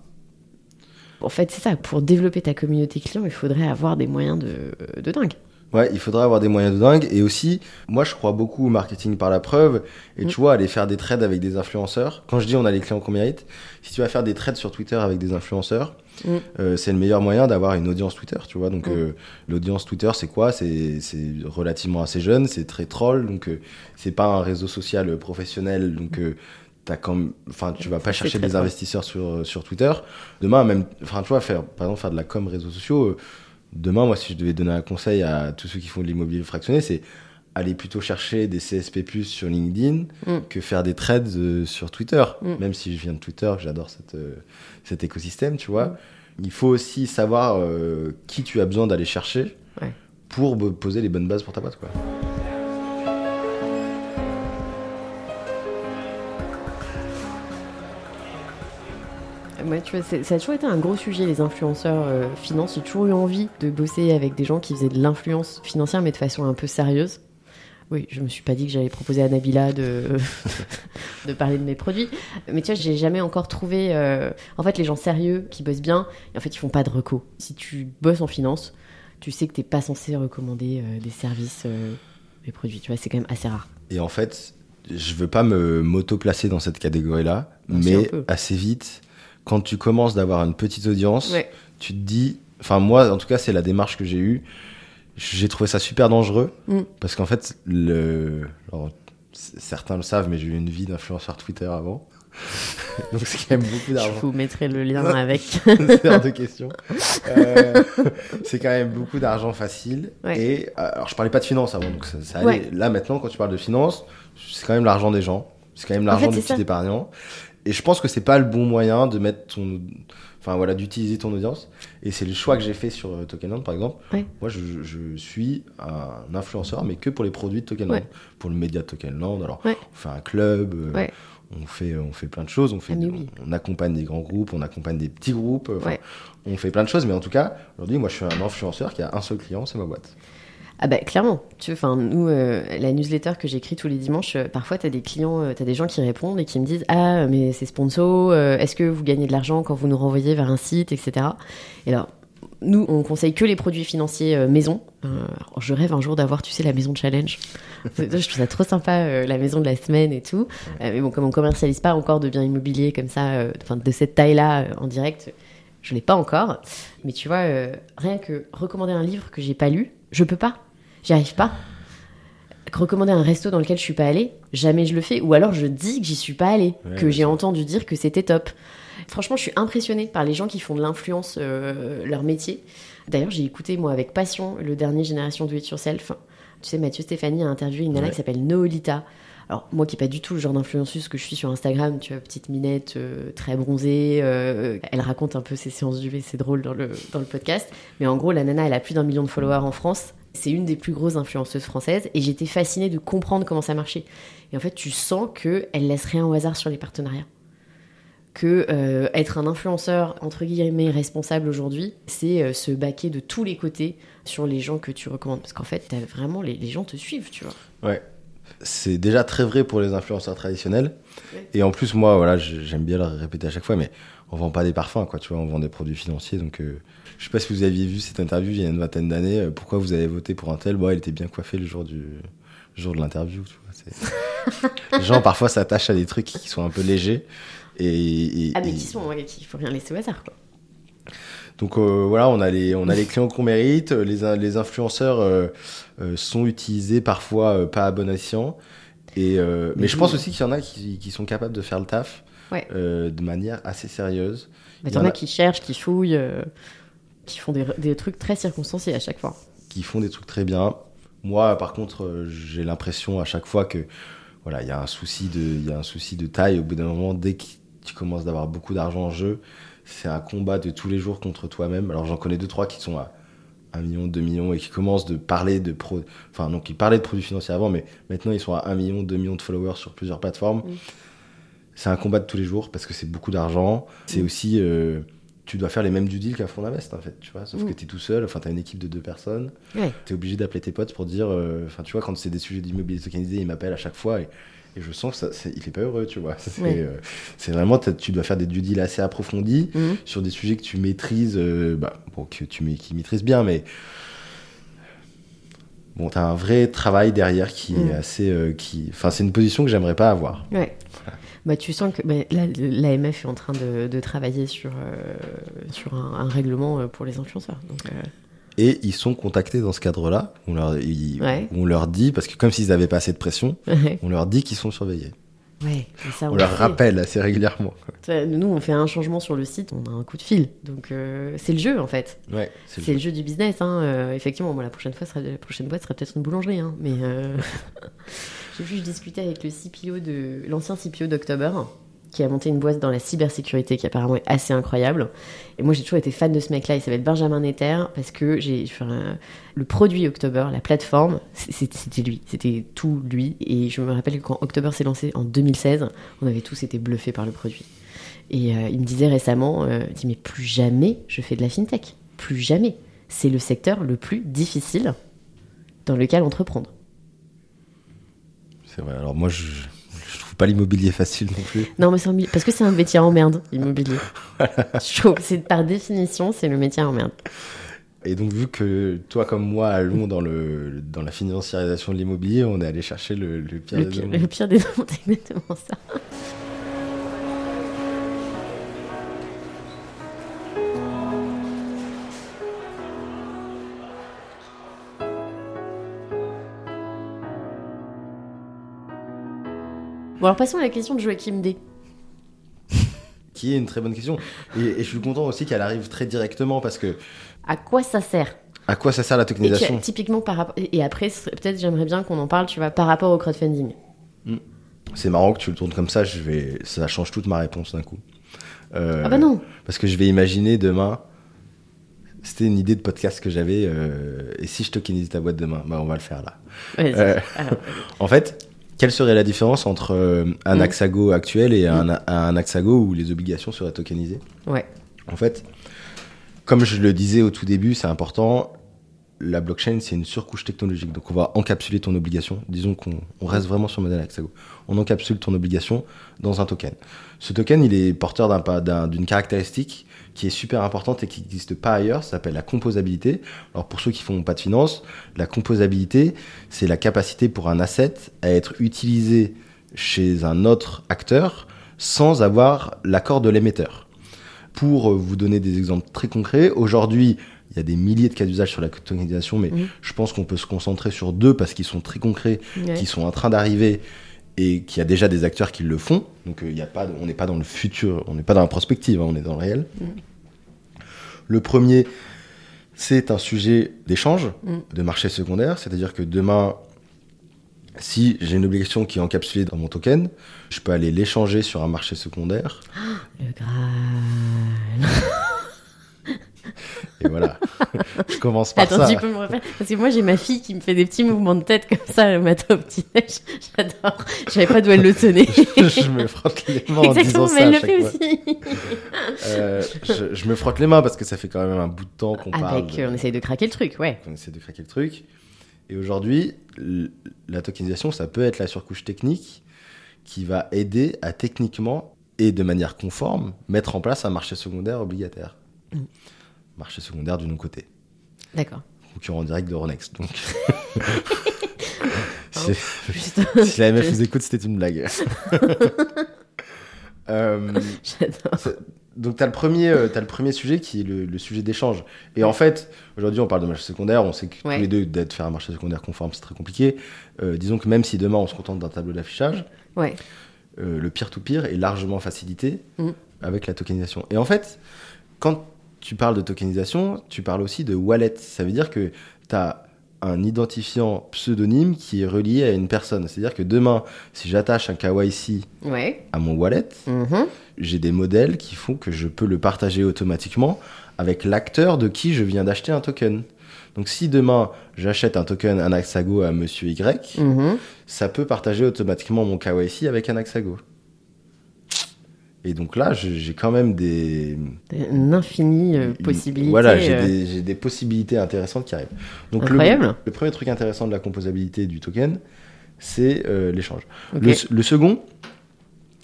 En fait, c'est ça. Pour développer ta communauté client, il faudrait avoir des moyens de, de dingue. Ouais, il faudrait avoir des moyens de dingue. Et aussi, moi, je crois beaucoup au marketing par la preuve. Et Mm. tu vois, aller faire des trades avec des influenceurs. Quand je dis on a les clients qu'on mérite, si tu vas faire des trades sur Twitter avec des influenceurs, Mm. euh, c'est le meilleur moyen d'avoir une audience Twitter, tu vois. Donc, Mm. euh, l'audience Twitter, c'est quoi? C'est c'est relativement assez jeune, c'est très troll. Donc, euh, c'est pas un réseau social professionnel. Donc, euh, t'as quand même- enfin, tu vas pas chercher des investisseurs sur, sur Twitter. Demain, même, enfin, tu vois, faire, par exemple, faire de la com réseaux sociaux. Demain, moi, si je devais donner un conseil à tous ceux qui font de l'immobilier fractionné, c'est aller plutôt chercher des CSP+, sur LinkedIn Mm. que faire des trades euh, sur Twitter. Mm. Même si je viens de Twitter, j'adore cette, euh, cet écosystème, tu vois. Mm. Il faut aussi savoir euh, qui tu as besoin d'aller chercher Ouais. pour poser les bonnes bases pour ta boîte, quoi. Moi, tu vois, ça a toujours été un gros sujet, les influenceurs euh, finance. J'ai toujours eu envie de bosser avec des gens qui faisaient de l'influence financière, mais de façon un peu sérieuse. Oui, je me suis pas dit que j'allais proposer à Nabila de, *laughs* de parler de mes produits. Mais tu vois, j'ai jamais encore trouvé. euh, En fait, les gens sérieux qui bossent bien, en fait, ils font pas de recos. Si tu bosses en finance, tu sais que t'es pas censé recommander euh, des services, euh, des produits. Tu vois, c'est quand même assez rare. Et en fait, je veux pas me m'auto-placer dans cette catégorie-là, mais assez vite, quand tu commences d'avoir une petite audience, Ouais. tu te dis, enfin moi en tout cas c'est la démarche que j'ai eue, j'ai trouvé ça super dangereux Mm. parce qu'en fait le, alors, certains le savent mais j'ai eu une vie d'influenceur Twitter avant, *laughs* donc c'est quand même beaucoup Je d'argent. vous mettrai le lien *laughs* avec. c'est hors de question. Euh, c'est quand même beaucoup d'argent facile. Ouais. Et euh, alors, je parlais pas de finance avant, donc ça, ça allait. Ouais. Là, maintenant, quand tu parles de finance, c'est quand même l'argent des gens. C'est quand même l'argent fait, du c'est petit ça. épargnant. Et je pense que c'est pas le bon moyen de mettre ton. Enfin, voilà, d'utiliser ton audience. Et c'est le choix que j'ai fait sur euh, Tokenland, par exemple. Ouais. Moi, je, je suis un influenceur, mais que pour les produits de Tokenland. Ouais. Pour le média de Tokenland. Alors, Ouais. on fait un club. euh. On fait, on fait plein de choses, on, fait, Ah, oui. on accompagne des grands groupes, on accompagne des petits groupes, on fait plein de choses, mais en tout cas, aujourd'hui, moi je suis un influenceur qui a un seul client, c'est ma boîte. Ah bah clairement, tu enfin nous euh, la newsletter que j'écris tous les dimanches, euh, parfois tu as des clients, euh, tu as des gens qui répondent et qui me disent "Ah, mais c'est sponsor, euh, est-ce que vous gagnez de l'argent quand vous nous renvoyez vers un site etc." Et alors nous, on conseille que les produits financiers euh, maison. Euh, alors, je rêve un jour d'avoir, tu sais, la maison challenge. *laughs* je trouve ça trop sympa, euh, la maison de la semaine et tout. Euh, mais bon, comme on commercialise pas encore de biens immobiliers comme ça, euh, de cette taille-là euh, en direct, je l'ai pas encore. Mais tu vois, euh, rien que recommander un livre que j'ai pas lu, je peux pas. J'y arrive pas. Recommander un resto dans lequel je suis pas allée, jamais je le fais. Ou alors je dis que j'y suis pas allée, Ouais, que j'ai entendu dire que c'était top. Franchement, je suis impressionnée par les gens qui font de l'influence euh, leur métier. D'ailleurs, j'ai écouté moi avec passion le dernier Génération Do It Yourself. Tu sais, Mathieu Stéphanie a interviewé une nana Ouais. qui s'appelle Noolita. Alors, moi qui n'ai pas du tout le genre d'influenceuse que je suis sur Instagram, tu vois, petite minette, euh, très bronzée, euh, elle raconte un peu ses séances du V, c'est drôle dans le, dans le podcast. Mais en gros, la nana, elle a plus d'un million de followers en France. C'est une des plus grosses influenceuses françaises et j'étais fascinée de comprendre comment ça marchait. Et en fait, tu sens qu'elle laisse rien au hasard sur les partenariats. Que euh, être un influenceur, entre guillemets, responsable aujourd'hui, c'est euh, se baquer de tous les côtés sur les gens que tu recommandes. Parce qu'en fait, t'as vraiment, les, les gens te suivent, tu vois. Ouais. C'est déjà très vrai pour les influenceurs traditionnels. Ouais. Et en plus, moi, voilà, j'aime bien le répéter à chaque fois, mais on vend pas des parfums, quoi, tu vois, on vend des produits financiers. Donc, euh, je sais pas si vous aviez vu cette interview il y a une vingtaine d'années. euh, pourquoi vous avez voté pour un tel? Bon, il était bien coiffé le jour du le jour de l'interview, tu vois. c'est- *laughs* Les gens parfois s'attachent à des trucs qui sont un peu légers. Et, et- Ah, mais et- qui sont, qu'il faut rien laisser au hasard, quoi. donc euh, voilà, on a les, on a les clients qu'on mérite. Les, in- les influenceurs euh, euh, sont utilisés parfois pas à bon escient. Et, mais, Mais je pense aussi qu'il y en a qui, qui sont capables de faire le taf Ouais. de manière assez sérieuse. Mais Il y en a- qui cherchent, qui fouillent, qui font des, des trucs très circonstanciés à chaque fois. qui font des trucs très bien. Moi, par contre, euh, j'ai l'impression à chaque fois que voilà, il y a un souci de, il y a un souci de taille. Au bout d'un moment, dès que tu commences d'avoir beaucoup d'argent en jeu, c'est un combat de tous les jours contre toi-même. Alors j'en connais deux trois qui sont à 1 million, 2 millions et qui commencent de parler de pro, enfin donc ils parlaient de produits financiers avant, mais maintenant ils sont à 1 million, 2 millions de followers sur plusieurs plateformes. C'est un combat de tous les jours parce que c'est beaucoup d'argent. C'est aussi euh, tu dois faire les mêmes du deal qu'un fonds d'invest en fait, tu vois. Sauf Mm. que tu es tout seul, enfin tu as une équipe de deux personnes Ouais. tu es obligé d'appeler tes potes pour dire. euh, Enfin, tu vois, quand c'est des sujets d'immobilier tokenisé, ils m'appellent à chaque fois et, et je sens que ça, il est pas heureux, tu vois. *laughs* C'est Ouais. euh, c'est vraiment, tu dois faire des due deals assez approfondis Mhm. sur des sujets que tu maîtrises, euh, bah, bon, que tu qui maîtrises bien, mais. Bon, t'as un vrai travail derrière qui Mm. est assez. euh, qui... Enfin, c'est une position que j'aimerais pas avoir. Ouais. Bah, tu sens que bah, l'AMF est en train de, de travailler sur, euh, sur un, un règlement euh, pour les influenceurs. Donc, euh, Et ils sont contactés dans ce cadre-là. On leur, ils- Ouais. on leur dit, parce que comme s'ils avaient pas assez de pression, ouais, on leur dit qu'ils sont surveillés. ça, On, le leur fait. rappelle assez régulièrement. Nous, on fait un changement sur le site, on a un coup de fil. Donc, euh, c'est le jeu, en fait. Ouais, c'est le jeu du business. Hein. euh, effectivement, moi, la prochaine fois, la prochaine boîte serait peut-être une boulangerie. Hein. Mais euh, *laughs* j'ai vu, je discutais avec le CPO de l'ancien CPO d'October, qui a monté une boîte dans la cybersécurité qui apparemment est assez incroyable. Et moi, j'ai toujours été fan de ce mec-là. Il s'appelle Benjamin Netter parce que j'ai le produit October, la plateforme, c'était c'était lui, c'était tout lui. Et je me rappelle que quand October s'est lancé en 2016, on avait tous été bluffés par le produit. Et euh, il me disait récemment, euh, il dit mais plus jamais je fais de la fintech, plus jamais. C'est le secteur le plus difficile dans lequel entreprendre. C'est vrai. Alors moi, je, je trouve pas l'immobilier facile non plus. Non, mais c'est un parce que c'est un métier en merde, immobilier. Je trouve, c'est par définition, c'est le métier en merde. Et donc, vu que toi comme moi allons dans, le, dans la financiarisation de l'immobilier, on est allé chercher le, le pire Le des pire, le pire des *laughs* c'est exactement ça. Bon alors passons à la question de Joachim D. *laughs* Qui est une très bonne question. Et, et je suis content aussi qu'elle arrive très directement parce que À quoi ça sert à quoi ça sert la Et tokenisation que, typiquement par rapport et après peut-être j'aimerais bien qu'on en parle, tu vois, par rapport au crowdfunding. C'est marrant que tu le tournes comme ça, je vais, ça change toute ma réponse d'un coup. Euh, Ah bah non. Parce que je vais imaginer demain. C'était une idée de podcast que j'avais. euh, et si je tokenisais ta boîte demain? Bah, on va le faire là. Euh, Alors, *laughs* En fait, quelle serait la différence entre euh, un Mm. Axago actuel et un, un Axago où les obligations seraient tokenisées? Ouais. En fait, comme je le disais au tout début, c'est important. La blockchain, c'est une surcouche technologique. Donc, on va encapsuler ton obligation. Disons qu'on on reste vraiment sur le modèle Axago. On encapsule ton obligation dans un token. Ce token, il est porteur d'une caractéristique qui est super importante et qui n'existe pas ailleurs. Ça s'appelle la composabilité. Alors, pour ceux qui font pas de finance, la composabilité, c'est la capacité pour un asset à être utilisé chez un autre acteur sans avoir l'accord de l'émetteur. Pour euh, vous donner des exemples très concrets, aujourd'hui, il y a des milliers de cas d'usage sur la tokenisation, mais je pense qu'on peut se concentrer sur deux parce qu'ils sont très concrets, Ouais. qui sont en train d'arriver et qu'il y a déjà des acteurs qui le font. Donc euh, il y a pas, de- on n'est pas dans le futur, on n'est pas dans la prospective, hein, on est dans le réel. Mhm. Le premier, c'est un sujet d'échange, Mhm. de marché secondaire, c'est-à-dire que demain, si j'ai une obligation qui est encapsulée dans mon token, je peux aller l'échanger sur un marché secondaire. Le Graal. *laughs* Voilà, *laughs* je commence par Attends, ça. tu peux me refaire Parce que moi, j'ai ma fille qui me fait des petits mouvements de tête comme ça le matin au petit-déj. *laughs* J'adore. Je savais pas d'où elle le tenait. je me frotte les mains en Exactement, disant mais elle le fait fois. aussi. Euh, je, je me frotte les mains parce que ça fait quand même un bout de temps qu'on parle. Avec, on essaye de craquer le truc, ouais. On essaie de craquer le truc. Et aujourd'hui, la tokenisation, ça peut être la surcouche technique qui va aider à techniquement et de manière conforme, mettre en place un marché secondaire obligataire. Mm. Marché secondaire du non-côté. D'accord. Concurrent direct de. Donc, *laughs* Pardon. *laughs* si, si la MF vous écoute, c'était une blague. *laughs* Euh, J'adore. donc, tu as, le premier, euh, t'as le premier sujet qui est le, le sujet d'échange. Et en fait, aujourd'hui, on parle de marché secondaire. On sait que Ouais. tous les deux, d'être faire un marché secondaire conforme, c'est très compliqué. Euh, disons que même si demain, on se contente d'un tableau d'affichage, Ouais. euh, le peer-to-peer est largement facilité Mm. avec la tokenisation. Et en fait, quand tu parles de tokenisation, tu parles aussi de wallet. Ça veut dire que tu as un identifiant pseudonyme qui est relié à une personne. C'est-à-dire que demain, si j'attache un KYC Ouais. à mon wallet, Mhm. j'ai des modèles qui font que je peux le partager automatiquement avec l'acteur de qui je viens d'acheter un token. Donc si demain j'achète un token Anaxago à monsieur Y, Mhm. ça peut partager automatiquement mon KYC avec Anaxago. Et donc là, j'ai quand même des Une infinie euh, une- possibilité. Voilà, j'ai euh, des, j'ai des possibilités intéressantes qui arrivent. Donc le- Incroyable. Le, premier truc intéressant de la composabilité du token, c'est euh, l'échange. Le, le second,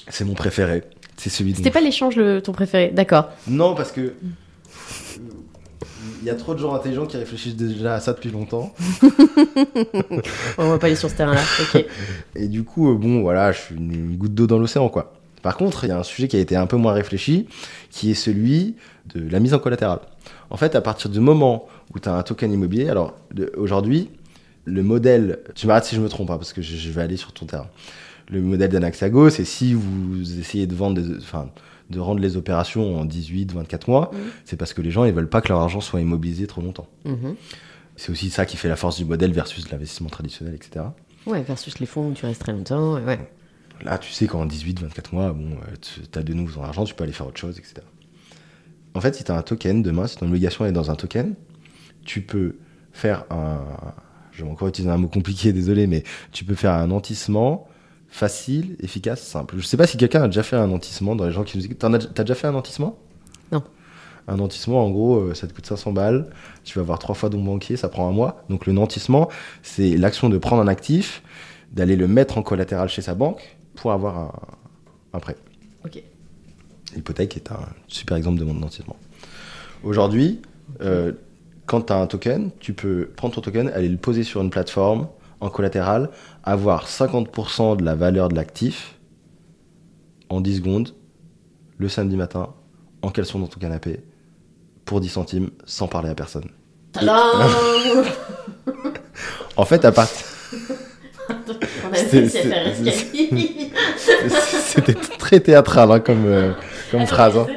c'est mon préféré. C'est celui C'était pas l'échange ton préféré, d'accord. Non, parce que. Il y a trop de gens intelligents qui réfléchissent déjà à ça depuis longtemps. *laughs* On va pas aller sur ce terrain-là. Ok. Et du coup, bon, voilà, je suis une, une goutte d'eau dans l'océan, quoi. Par contre, il y a un sujet qui a été un peu moins réfléchi, qui est celui de la mise en collatéral. En fait, à partir du moment où tu as un token immobilier, alors aujourd'hui, le modèle, tu m'arrêtes si je me trompe, hein, parce que je, je vais aller sur ton terrain. Le modèle d'Anaxago, c'est si vous essayez de vendre, des- enfin, de rendre les opérations en 18, 24 mois, Mhm. c'est parce que les gens, ils veulent pas que leur argent soit immobilisé trop longtemps. Mhm. C'est aussi ça qui fait la force du modèle versus l'investissement traditionnel, etc. Ouais, versus les fonds où tu restes très longtemps. Ouais. Là, tu sais qu'en 18, 24 mois, bon, tu as de nouveau ton argent, tu peux aller faire autre chose, etc. En fait, si tu as un token, demain, si ton obligation est dans un token, tu peux faire un. Je vais encore utiliser un mot compliqué, *laughs* désolé, mais tu peux faire un nantissement facile, efficace, simple. Je sais pas si quelqu'un a déjà fait un nantissement dans les gens qui nous écoutent. T'en as, t'as déjà fait un nantissement? Non. Un nantissement, en gros, euh, ça te coûte 500 balles. Tu vas avoir trois fois ton banquier, ça prend un mois. Donc le nantissement, c'est l'action de prendre un actif, d'aller le mettre en collatéral chez sa banque pour avoir un, un prêt. Ok. L'hypothèque est un super exemple de mon nantissement. Aujourd'hui, euh, quand tu as un token, tu peux prendre ton token, aller le poser sur une plateforme en collatéral, avoir 50% de la valeur de l'actif en 10 secondes, le samedi matin, en caleçon dans ton canapé, pour 10 centimes, sans parler à personne. Tadam *laughs* En fait, à partir. *laughs* *laughs* C'était très théâtral hein, comme, euh, comme phrase. hein.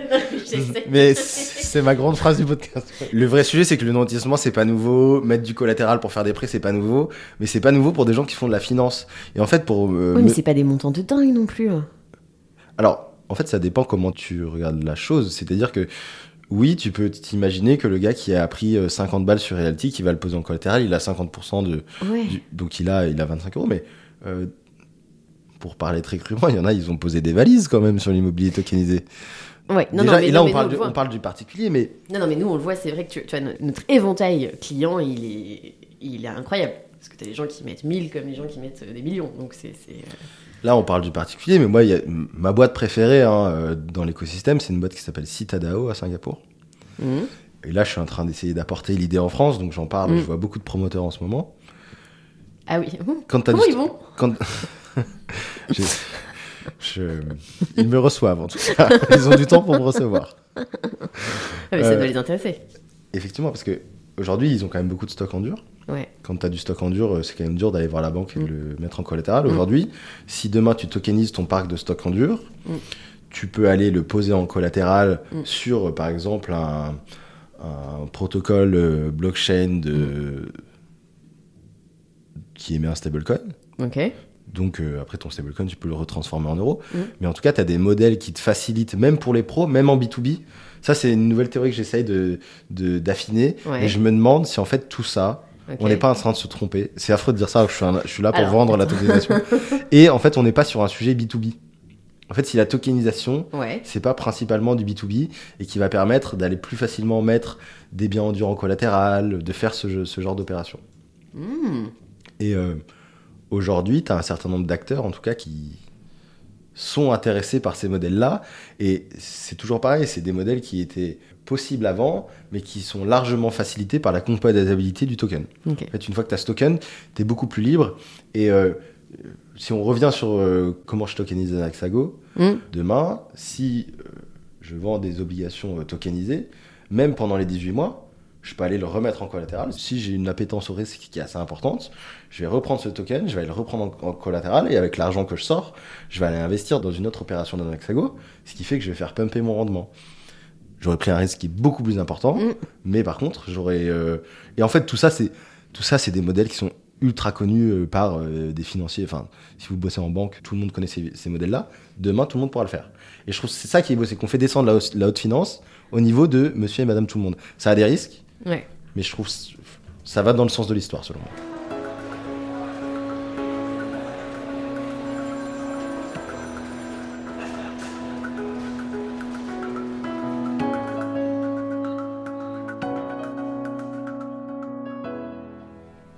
*laughs* Mais c'est ma grande phrase du podcast. Le vrai sujet, c'est que le nantissement, c'est pas nouveau. Mettre du collatéral pour faire des prêts, c'est pas nouveau. Mais c'est pas nouveau pour des gens qui font de la finance. Et en fait, pour. euh, Oui, mais me- c'est pas des montants de dingue non plus. hein. Alors, en fait, ça dépend comment tu regardes la chose. C'est-à-dire que. Oui, tu peux t'imaginer que le gars qui a pris euh, 50 balles sur Realty, qui va le poser en collatéral, il a 50% de. Ouais. du- donc il a, il a 25 euros. Mais euh, pour parler très crûment, il y en a, ils ont posé des valises quand même sur l'immobilier tokenisé. Ouais, non, Déjà, non, mais, et là, non, on, mais parle nous, du, on le on voit. parle du particulier, mais Non, non, mais nous, on le voit, c'est vrai que tu, tu vois, no- notre éventail client, il est, il est incroyable. Parce que tu as des gens qui mettent 1000 comme des gens qui mettent euh, des millions. Donc, c'est. euh, Là, on parle du particulier, mais moi, y a, ma boîte préférée hein, dans l'écosystème, c'est une boîte qui s'appelle Citadao à Singapour. mhm. Et là, je suis en train d'essayer d'apporter l'idée en France, donc j'en parle. Mm. Je vois beaucoup de promoteurs en ce moment. Ah oui. Quand Comment du- ils vont quand... *laughs* *laughs* je... je- Ils me reçoivent, en tout *laughs* cas. Ils ont du temps pour me recevoir. Ah, mais ça Euh, doit les intéresser. Effectivement, parce que aujourd'hui, ils ont quand même beaucoup de stock en dur. Ouais. Quand tu as du stock en dur, euh, c'est quand même dur d'aller voir la banque et de Mm. le mettre en collatéral. Mm. Aujourd'hui, si demain tu tokenises ton parc de stock en dur, Mm. tu peux aller le poser en collatéral sur, euh, par exemple, un, un protocole euh, blockchain de... Qui émet un stablecoin. Ok. Donc euh, après ton stablecoin, tu peux le retransformer en euros. Mm. Mais en tout cas, tu as des modèles qui te facilitent, même pour les pros, même en B2B. Ça, c'est une nouvelle théorie que j'essaye de, de- d'affiner. Ouais. Et je me demande si en fait tout ça, on n'est pas en train de se tromper. C'est affreux de dire ça, je suis, un- je suis là pour Alors, vendre la tokenisation. *laughs* Et en fait, on n'est pas sur un sujet B2B. En fait, si la tokenisation, Ouais. c'est pas principalement du B2B et qui va permettre d'aller plus facilement mettre des biens en dur en collatéral, de faire ce genre d'opération. Hmm. Et euh, aujourd'hui, tu as un certain nombre d'acteurs, en tout cas, qui, sont intéressés par ces modèles-là. Et c'est toujours pareil, c'est des modèles qui étaient possibles avant, mais qui sont largement facilités par la compatibilité du token. Ok. En fait, une fois que tu as ce token, tu es beaucoup plus libre. Et euh, si on revient sur euh, comment je tokenise un Axago, Mm. demain, si euh, je vends des obligations euh, tokenisées, même pendant les 18 mois, je peux aller le remettre en collatéral. Si j'ai une appétence au risque qui est assez importante, je vais reprendre ce token, je vais le reprendre en, en collatéral, et avec l'argent que je sors, je vais aller investir dans une autre opération d'un ce qui fait que je vais faire pumper mon rendement. J'aurais pris un risque qui est beaucoup plus important, Mm. mais par contre, j'aurais. euh, Et en fait, tout ça, c'est tout ça, c'est des modèles qui sont ultra connus euh, par euh, des financiers. Enfin, si vous bossez en banque, tout le monde connaît ces, ces modèles-là. Demain, tout le monde pourra le faire. Et je trouve que c'est ça qui est beau, c'est qu'on fait descendre la, haute- la haute finance au niveau de monsieur et madame tout le monde. Ça a des risques, Ouais. mais je trouve que ça va dans le sens de l'histoire, selon moi.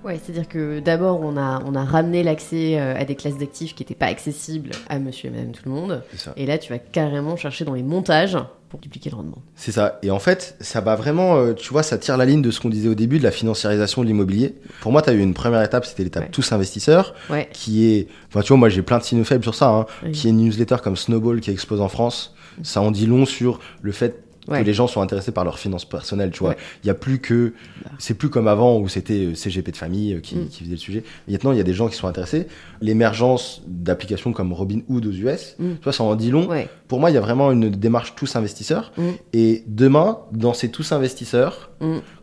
Ouais, c'est-à-dire que d'abord, on a, on a ramené l'accès euh, à des classes d'actifs qui n'étaient pas accessibles à monsieur et madame tout le monde. Ça. Et là, tu vas carrément chercher dans les montages pour dupliquer le rendement. C'est ça. Et en fait, ça va vraiment, euh, tu vois, ça tire la ligne de ce qu'on disait au début de la financiarisation de l'immobilier. Pour moi, tu as eu une première étape, c'était l'étape Ouais. tous investisseurs, Ouais. qui est, enfin, tu vois, moi j'ai plein de signaux faibles sur ça, hein, Oui. qui est une newsletter comme Snowball qui explose en France. Ça en dit long sur le fait Ouais. que les gens sont intéressés par leurs finances personnelles, tu vois. Ouais. Il y a plus que, c'est plus comme avant où c'était euh, CGP de famille euh, qui, Mm. qui faisait le sujet. Maintenant, il y a des gens qui sont intéressés. L'émergence d'applications comme Robinhood aux US, Mm. tu vois, ça en dit long. Ouais. Pour moi, il y a vraiment une démarche tous investisseurs. Mm. Et demain, dans ces tous investisseurs,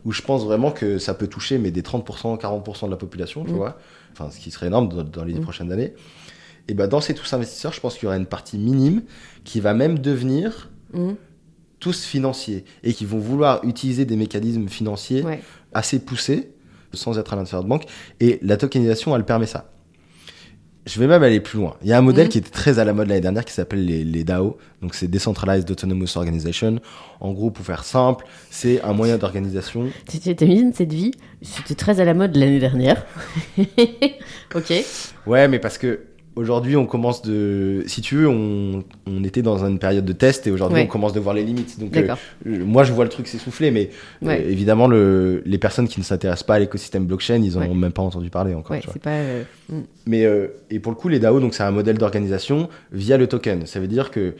où je pense vraiment que ça peut toucher mais des 30%, 40% de la population, tu vois, enfin ce qui serait énorme dans, dans les prochaines années. Et ben dans ces tous investisseurs, je pense qu'il y aura une partie minime qui va même devenir. Tous financiers et qui vont vouloir utiliser des mécanismes financiers Ouais. assez poussés sans être à l'intérieur de banque. Et la tokenisation, elle permet ça. Je vais même aller plus loin. Il y a un modèle Mhm. qui était très à la mode l'année dernière qui s'appelle les, les DAO. Donc c'est Decentralized Autonomous Organization. En gros, pour faire simple, c'est un moyen d'organisation T'es- T'imagines cette vie C'était très à la mode l'année dernière. *laughs* ok. Ouais, mais parce que aujourd'hui, on commence de. Si tu veux, on, on était dans une période de test et aujourd'hui, Ouais. on commence de voir les limites. Donc, euh, moi, je vois le truc s'essouffler, mais euh, évidemment, le, les personnes qui ne s'intéressent pas à l'écosystème blockchain, ils en Ouais. ont même pas entendu parler encore. Ouais, tu vois. pas. euh, mm. Mais et pour le coup, les DAO, donc c'est un modèle d'organisation via le token. Ça veut dire que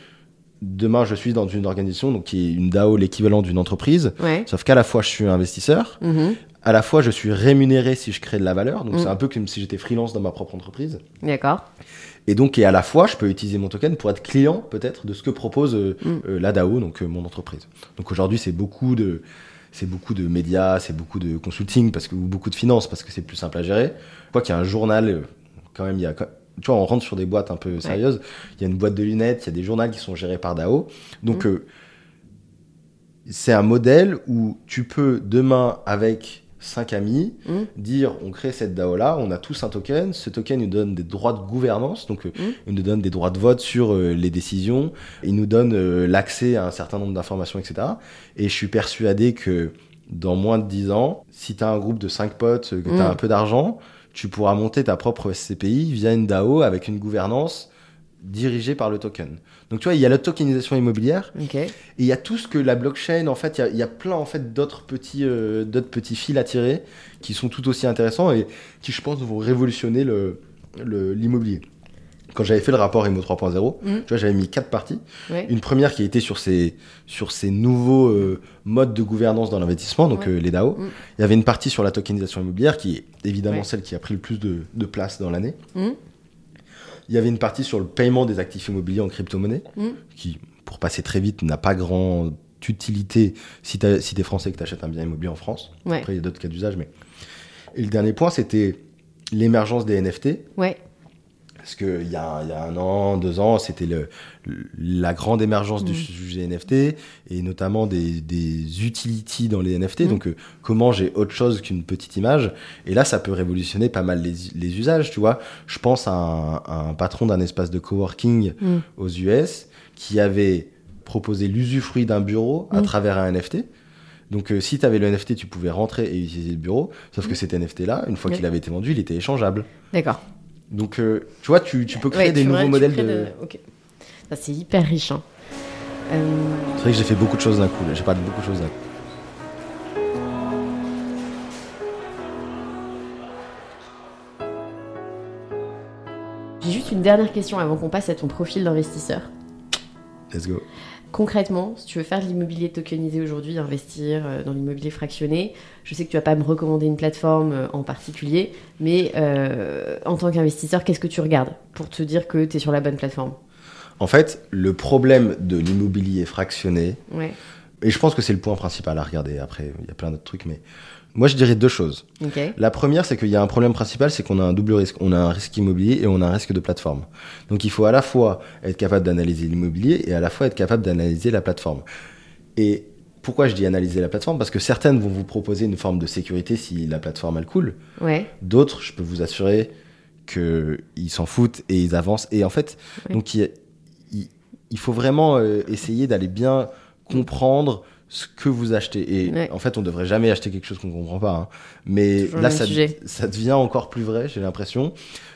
demain, je suis dans une organisation donc qui est une DAO, l'équivalent d'une entreprise. Sauf qu'à la fois, je suis investisseur, Mhm. À la fois, je suis rémunéré si je crée de la valeur. Donc Mm. c'est un peu comme si j'étais freelance dans ma propre entreprise. D'accord. Et donc, et à la fois, je peux utiliser mon token pour être client, peut-être, de ce que propose euh, Mm. euh, la DAO, donc euh, mon entreprise. Donc aujourd'hui, c'est beaucoup de, c'est beaucoup de médias, c'est beaucoup de consulting, parce que, ou beaucoup de finances, parce que c'est plus simple à gérer. Quoi qu'il y a un journal, quand même, il y a, tu vois, on rentre sur des boîtes un peu sérieuses. Il y a une boîte de lunettes, il y a des journaux qui sont gérés par DAO. Donc, Mm. c'est un modèle où tu peux demain, avec cinq amis, Mm. dire on crée cette DAO là, on a tous un token, ce token nous donne des droits de gouvernance, donc euh, Mm. il nous donne des droits de vote sur euh, les décisions, il nous donne euh, l'accès à un certain nombre d'informations, etc. Et je suis persuadé que dans moins de 10 ans, si tu as un groupe de 5 potes, que tu as Mm. un peu d'argent, tu pourras monter ta propre SCPI via une DAO avec une gouvernance dirigée par le token. Donc tu vois, il y a la tokenisation immobilière, et il y a tout ce que la blockchain, en fait, il y a- il y, a plein en fait d'autres petits, euh, d'autres petits fils à tirer qui sont tout aussi intéressants et qui, je pense, vont révolutionner le, l'immobilier. Quand j'avais fait le rapport IMO 3.0, Mm. tu vois, j'avais mis quatre parties. Ouais. Une première qui était sur ces, sur ces nouveaux euh, modes de gouvernance dans l'investissement, donc Ouais. euh, les DAO. Mm. Il y avait une partie sur la tokenisation immobilière qui est évidemment Ouais. celle qui a pris le plus de, de place dans l'année. Mm. Il y avait une partie sur le paiement des actifs immobiliers en crypto-monnaie, Mm. qui, pour passer très vite, n'a pas grande utilité si tu si es français et que tu achètes un bien immobilier en France. Ouais. Après, il y a d'autres cas d'usage. Mais... Et le dernier point, c'était l'émergence des NFT. Ouais. Parce qu'il y, a- il y a un an, deux ans, c'était le, le- la grande émergence du Mm. sujet NFT et notamment des, des utilities dans les NFT. Mm. Donc, euh, comment j'ai autre chose qu'une petite image? Et là, ça peut révolutionner pas mal les, les usages, tu vois. Je pense à un, à un patron d'un espace de coworking Mm. aux US qui avait proposé l'usufruit d'un bureau à travers un NFT. Donc, euh, si tu avais le NFT, tu pouvais rentrer et utiliser le bureau. Sauf que cet NFT-là, une fois qu'il avait été vendu, il était échangeable. D'accord. Donc, euh, tu vois, tu, tu peux créer Ouais, des nouveaux modèles de. Ça, c'est hyper riche. hein. Euh, C'est vrai que j'ai fait beaucoup de choses d'un coup. J'ai parlé de beaucoup de choses d'un coup. J'ai juste une dernière question avant qu'on passe à ton profil d'investisseur. Let's go. Concrètement, si tu veux faire de l'immobilier tokenisé aujourd'hui, investir euh, dans l'immobilier fractionné, je sais que tu vas pas me recommander une plateforme euh, en particulier, mais euh, en tant qu'investisseur, qu'est-ce que tu regardes pour te dire que tu es sur la bonne plateforme? En fait, le problème de l'immobilier fractionné, Ouais, et je pense que c'est le point principal à regarder. Après, il y a plein d'autres trucs, mais moi je dirais deux choses. La première, c'est qu'il y a un problème principal, c'est qu'on a un double risque. On a un risque immobilier et on a un risque de plateforme. Donc il faut à la fois être capable d'analyser l'immobilier et à la fois être capable d'analyser la plateforme. Et pourquoi je dis analyser la plateforme? Parce que certaines vont vous proposer une forme de sécurité si la plateforme elle coule. Ouais, D'autres, je peux vous assurer qu'ils s'en foutent et ils avancent. Et en fait, donc il, il- il faut vraiment euh, essayer d'aller bien comprendre ce que vous achetez. Et Ouais. en fait, on devrait jamais acheter quelque chose qu'on comprend pas. hein. Mais là, ça, ça devient encore plus vrai, j'ai l'impression.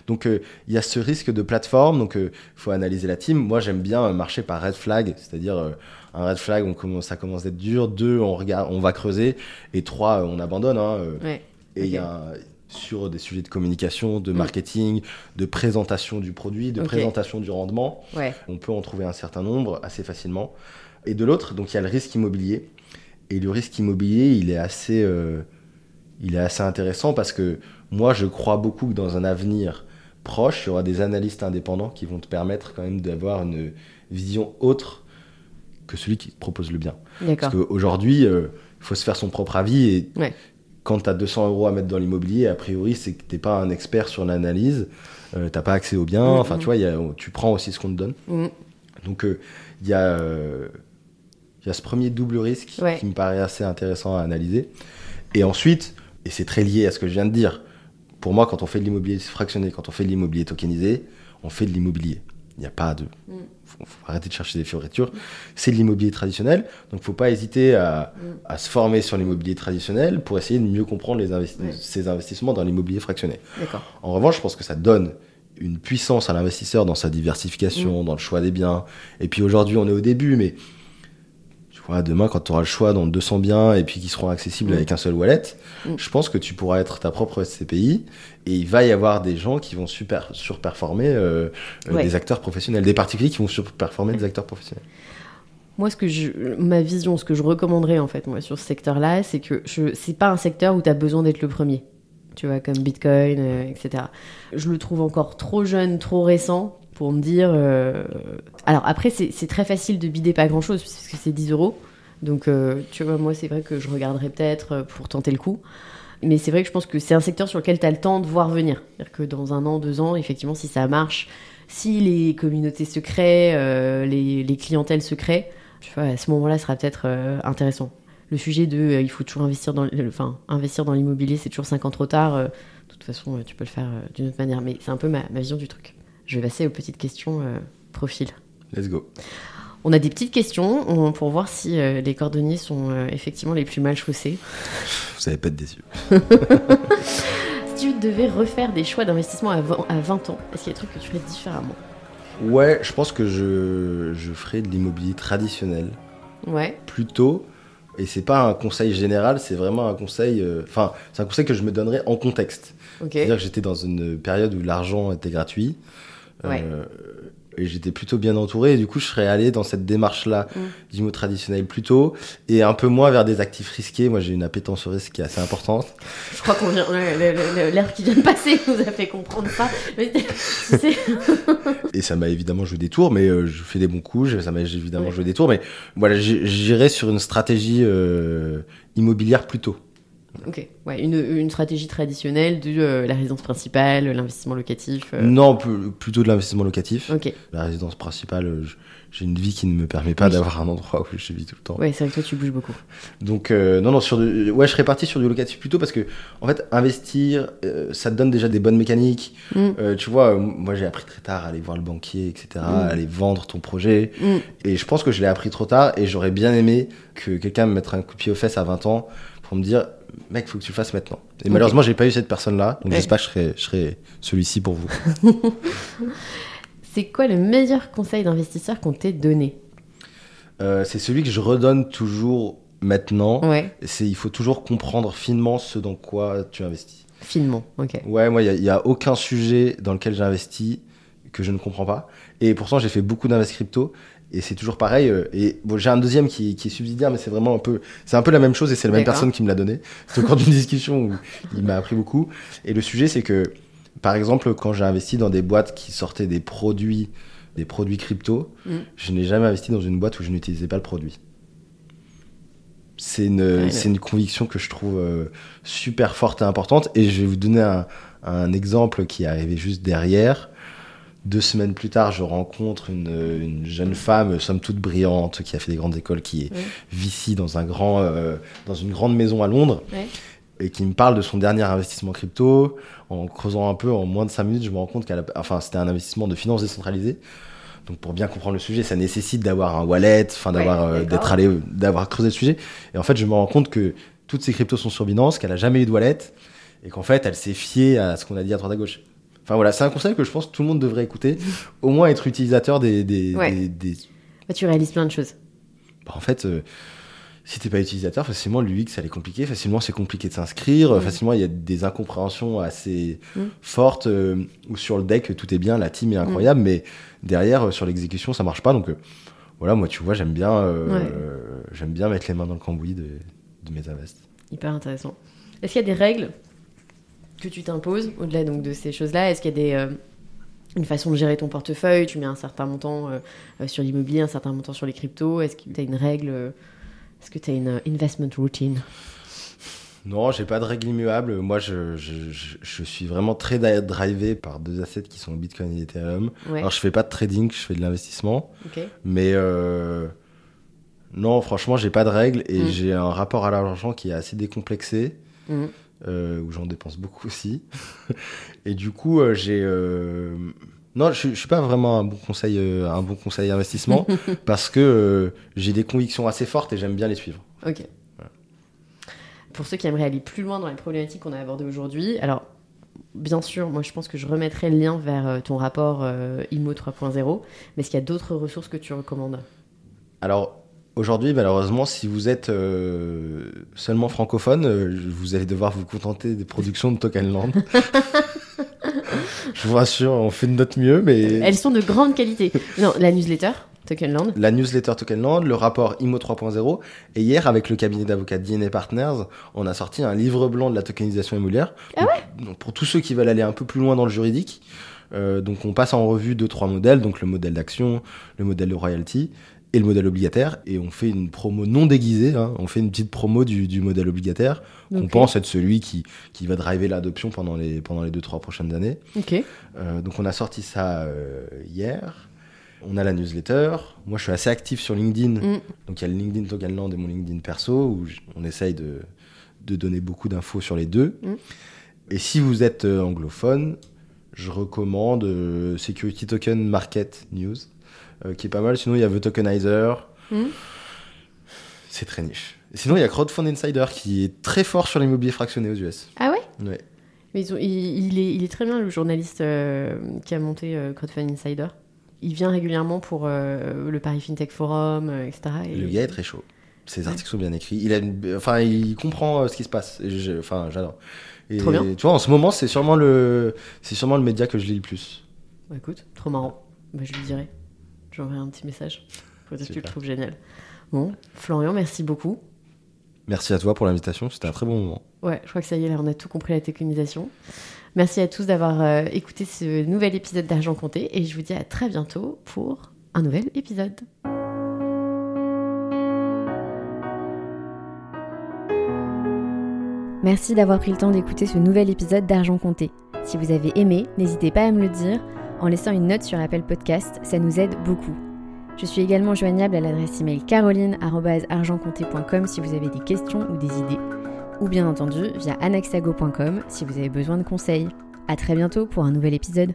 Donc, euh, il y a ce risque de plateforme. Donc, il faut analyser la team. Moi, j'aime bien euh, marcher par red flag, c'est-à-dire euh, un red flag, on commence, ça commence d'être dur. Deux, on regarde, on va creuser. Et trois, euh, on abandonne. hein, euh. ouais. Et il y Ok. a un- sur des sujets de communication, de Mm. marketing, de présentation du produit, de présentation du rendement, Ouais, on peut en trouver un certain nombre assez facilement. Et de l'autre, donc il y a le risque immobilier. Et le risque immobilier, il est assez, euh, il est assez intéressant parce que moi, je crois beaucoup que dans un avenir proche, il y aura des analystes indépendants qui vont te permettre quand même d'avoir une vision autre que celui qui te propose le bien. Parce qu'aujourd'hui, euh, il faut se faire son propre avis et Ouais. quand tu as 200 euros à mettre dans l'immobilier, a priori, c'est que tu pas un expert sur l'analyse, euh, t'as pas accès aux biens, Mhm. enfin tu vois, il y a- tu prends aussi ce qu'on te donne. Mhm. Donc euh, il y, a, il y a ce premier double risque Ouais. qui me paraît assez intéressant à analyser. Et ensuite, et c'est très lié à ce que je viens de dire, pour moi, quand on fait de l'immobilier fractionné, quand on fait de l'immobilier tokenisé, on fait de l'immobilier. Il n'y a pas de. Mm. Faut, faut arrêter de chercher des fioritures. C'est de l'immobilier traditionnel, donc faut pas hésiter à, Mm. à se former sur l'immobilier traditionnel pour essayer de mieux comprendre les investi- ces investissements dans l'immobilier fractionné. En revanche, je pense que ça donne une puissance à l'investisseur dans sa Mm. diversification, dans le choix des biens. Et puis aujourd'hui, on est au début, mais demain, quand tu auras le choix dans 200 biens et puis qui seront accessibles Mm. avec un seul wallet, Mm. je pense que tu pourras être ta propre SCPI et il va y avoir des gens qui vont super, surperformer euh, euh, Ouais. des acteurs professionnels, des particuliers qui vont surperformer des acteurs professionnels. Moi, ce que je, ma vision, ce que je recommanderais en fait, moi, sur ce secteur-là, c'est que je, c'est pas un secteur où tu as besoin d'être le premier. Tu vois, comme Bitcoin, euh, etc. Je le trouve encore trop jeune, trop récent pour me dire. euh, Alors après, c'est très facile de bider pas grand-chose puisque c'est 10 euros. Donc, euh, tu vois, moi, c'est vrai que je regarderais peut-être euh, pour tenter le coup. Mais c'est vrai que je pense que c'est un secteur sur lequel tu as le temps de voir venir. C'est-à-dire que dans un an, deux ans, effectivement, si ça marche, si les communautés se créent, les, les clientèles se créent, tu vois, à ce moment-là, ce sera peut-être intéressant. Le sujet de il faut toujours investir dans, enfin, investir dans l'immobilier, c'est toujours 5 ans trop tard. de toute façon, tu peux le faire d'une autre manière. Mais c'est un peu ma vision du truc. Je vais passer aux petites questions euh, profil. Let's go. On a des petites questions on- pour voir si euh, les cordonniers sont euh, effectivement les plus mal chaussés. Vous allez pas être déçus. *laughs* Si tu devais refaire des choix d'investissement à 20, à 20 ans, est-ce qu'il y a des trucs que tu ferais différemment? Ouais, je pense que je, je ferai de l'immobilier traditionnel. Ouais, plutôt, et c'est pas un conseil général, c'est vraiment un conseil, euh, enfin, c'est un conseil que je me donnerais en contexte. C'est-à-dire que j'étais dans une période où l'argent était gratuit, Ouais. euh, et j'étais plutôt bien entouré, et du coup, je serais allé dans cette démarche-là Mm. d'immo traditionnel plutôt, et un peu moins vers des actifs risqués. Moi, j'ai une appétence au risque qui est assez importante. Je crois qu'on vient. L'air qui vient de passer *laughs* nous a fait comprendre ça. Mais *laughs* Et ça m'a évidemment joué des tours, mais euh, je fais des bons coups, ça m'a évidemment Ouais. joué des tours, mais voilà, j'irais sur une stratégie euh, immobilière plutôt. Ok, ouais, une, une stratégie traditionnelle de euh, la résidence principale, l'investissement locatif. euh, Non, pl- plutôt de l'investissement locatif. Ok, La résidence principale, j'ai une vie qui ne me permet pas Oui. d'avoir un endroit où je vis tout le temps. ouais, c'est vrai que toi tu bouges beaucoup. Donc, euh, non, non, sur du- ouais, je serais parti sur du locatif plutôt parce que, en fait, investir, ça te donne déjà des bonnes mécaniques. Mm. Tu vois, moi j'ai appris très tard à aller voir le banquier, etc., Mm. à aller vendre ton projet. Mm. Et je pense que je l'ai appris trop tard et j'aurais bien aimé que quelqu'un me mette un coup de pied aux fesses à 20 ans pour me dire, mec, faut que tu le fasses maintenant. Et Ok. malheureusement, j'ai pas eu cette personne-là, donc Ouais. j'espère que je serai, je serai celui-ci pour vous. *laughs* C'est quoi le meilleur conseil d'investisseur qu'on t'ait donné? Euh, c'est celui que je redonne toujours maintenant. Ouais, C'est il faut toujours comprendre finement ce dans quoi tu investis. finement, ok. Ouais, moi, il n'y a, aucun sujet dans lequel j'ai investi que je ne comprends pas. Et pourtant, j'ai fait beaucoup d'investissements crypto. Et c'est toujours pareil. euh, Et bon, j'ai un deuxième qui, qui est subsidiaire, mais c'est vraiment un peu, c'est un peu la même chose et c'est la même D'accord. personne qui me l'a donné. C'est au cours d'une *laughs* discussion où il m'a appris beaucoup. Et le sujet, c'est que, par exemple, quand j'ai investi dans des boîtes qui sortaient des produits, des produits crypto, Mm. je n'ai jamais investi dans une boîte où je n'utilisais pas le produit. C'est une, Ouais, c'est une conviction que je trouve euh, super forte et importante. Et je vais vous donner un, un exemple qui est arrivé juste derrière. Deux semaines plus tard, je rencontre une, une jeune femme, somme toute brillante, qui a fait des grandes écoles, qui est Ouais. vicie dans, un grand, euh, dans une grande maison à Londres, et qui me parle de son dernier investissement crypto. En creusant un peu, en moins de 5 minutes, je me rends compte qu'elle enfin, c'était un investissement de finances décentralisées. Donc pour bien comprendre le sujet, ça nécessite d'avoir un wallet, enfin d'avoir Ouais, euh, d'être allé, d'avoir creusé le sujet. Et en fait, je me rends compte que toutes ces cryptos sont sur Binance, qu'elle a jamais eu de wallet, et qu'en fait, elle s'est fiée à ce qu'on a dit à droite à gauche. Enfin voilà, c'est un conseil que je pense que tout le monde devrait écouter, au moins être utilisateur des, des, Ouais. des- des- Bah, tu réalises plein de choses. bah, en fait, euh, si t'es pas utilisateur, facilement l'UX ça est compliqué, facilement c'est compliqué de s'inscrire, Mm. facilement il y a des incompréhensions assez Mm. fortes euh, où sur le deck tout est bien, la team est incroyable, mais derrière euh, sur l'exécution ça marche pas. Donc euh, voilà, moi tu vois, j'aime bien, euh, Ouais. j'aime bien mettre les mains dans le cambouis de, de mes invests. Hyper intéressant. Est-ce qu'il y a des règles que tu t'imposes au-delà donc de ces choses-là Est-ce qu'il y a des, euh, une façon de gérer ton portefeuille? Tu mets un certain montant euh, euh, sur l'immobilier, un certain montant sur les cryptos. Est-ce que tu as une règle euh, Est-ce que tu as une investment routine? Non, j'ai pas de règle immuable. Moi, je, je, je, je suis vraiment très drivé par deux assets qui sont Bitcoin et Ethereum. Ouais. Alors, je fais pas de trading, je fais de l'investissement. Mais euh, non, franchement, j'ai pas de règles et Mm. j'ai un rapport à l'argent qui est assez décomplexé, Mhm. Euh, où j'en dépense beaucoup aussi. *laughs* et du coup, euh, j'ai. euh, Non, je, je suis pas vraiment un bon conseil, un bon conseil investissement *laughs* parce que j'ai des convictions assez fortes et j'aime bien les suivre. Ok. Pour ceux qui aimeraient aller plus loin dans les problématiques qu'on a abordées aujourd'hui, alors bien sûr, moi je pense que je remettrai le lien vers ton rapport euh, IMO 3.0, mais est-ce qu'il y a d'autres ressources que tu recommandes? Alors. Aujourd'hui, malheureusement, si vous êtes euh, seulement francophone, euh, vous allez devoir vous contenter des productions de Tokenland. *laughs* je vous rassure, on fait de notre mieux, mais Elles sont de grande qualité. Non, la newsletter, Tokenland. la newsletter Tokenland, le rapport IMO 3.0. Et hier, avec le cabinet d'avocats DNA Partners, on a sorti un livre blanc de la tokenisation immobilière. Ah Donc, donc, Pour tous ceux qui veulent aller un peu plus loin dans le juridique, euh, donc on passe en revue deux trois modèles, donc le modèle d'action, le modèle de royalty et le modèle obligataire, et on fait une promo non déguisée. hein. on fait une petite promo du, du modèle obligataire, qu'on pense être celui qui, qui va driver l'adoption pendant les pendant les deux trois prochaines années. Euh, donc on a sorti ça euh, hier. On a la newsletter. Moi, je suis assez actif sur LinkedIn. Mm. Donc il y a le LinkedIn Tokenland et mon LinkedIn perso où on essaye de, de donner beaucoup d'infos sur les deux. Mm. Et si vous êtes euh, anglophone, je recommande euh, Security Token Market News, qui est pas mal. Sinon, il y a The Tokenizer. Mm. C'est très niche. Sinon, il y a Crowdfund Insider qui est très fort sur l'immobilier fractionné aux US. Ah ouais? Ouais. Mais ils ont- il, il est, il est très bien le journaliste euh, qui a monté euh, Crowdfund Insider. Il vient régulièrement pour euh, le Paris FinTech Forum, euh, etc. Et- Le gars est très chaud. Ses Ouais. articles sont bien écrits. Il a une- enfin, il comprend euh, ce qui se passe. Je- Enfin, j'adore. Et Trop bien. Tu vois, en ce moment, c'est sûrement le, c'est sûrement le média que je lis le plus. Bah, écoute, trop marrant. Bah, je lui dirai. Je lui enverrai un petit message. Peut-être que tu le trouves génial. Bon, Florian, merci beaucoup. Merci à toi pour l'invitation. C'était un très bon moment. Ouais, je crois que ça y est, là, on a tout compris la téconisation. Merci à tous d'avoir euh, écouté ce nouvel épisode d'Argent Compté et je vous dis à très bientôt pour un nouvel épisode. Merci d'avoir pris le temps d'écouter ce nouvel épisode d'Argent Compté. Si vous avez aimé, n'hésitez pas à me le dire en laissant une note sur Apple Podcast, ça nous aide beaucoup. Je suis également joignable à l'adresse email caroline.argentcompté.com si vous avez des questions ou des idées, ou bien entendu via anaxago.com si vous avez besoin de conseils. À très bientôt pour un nouvel épisode.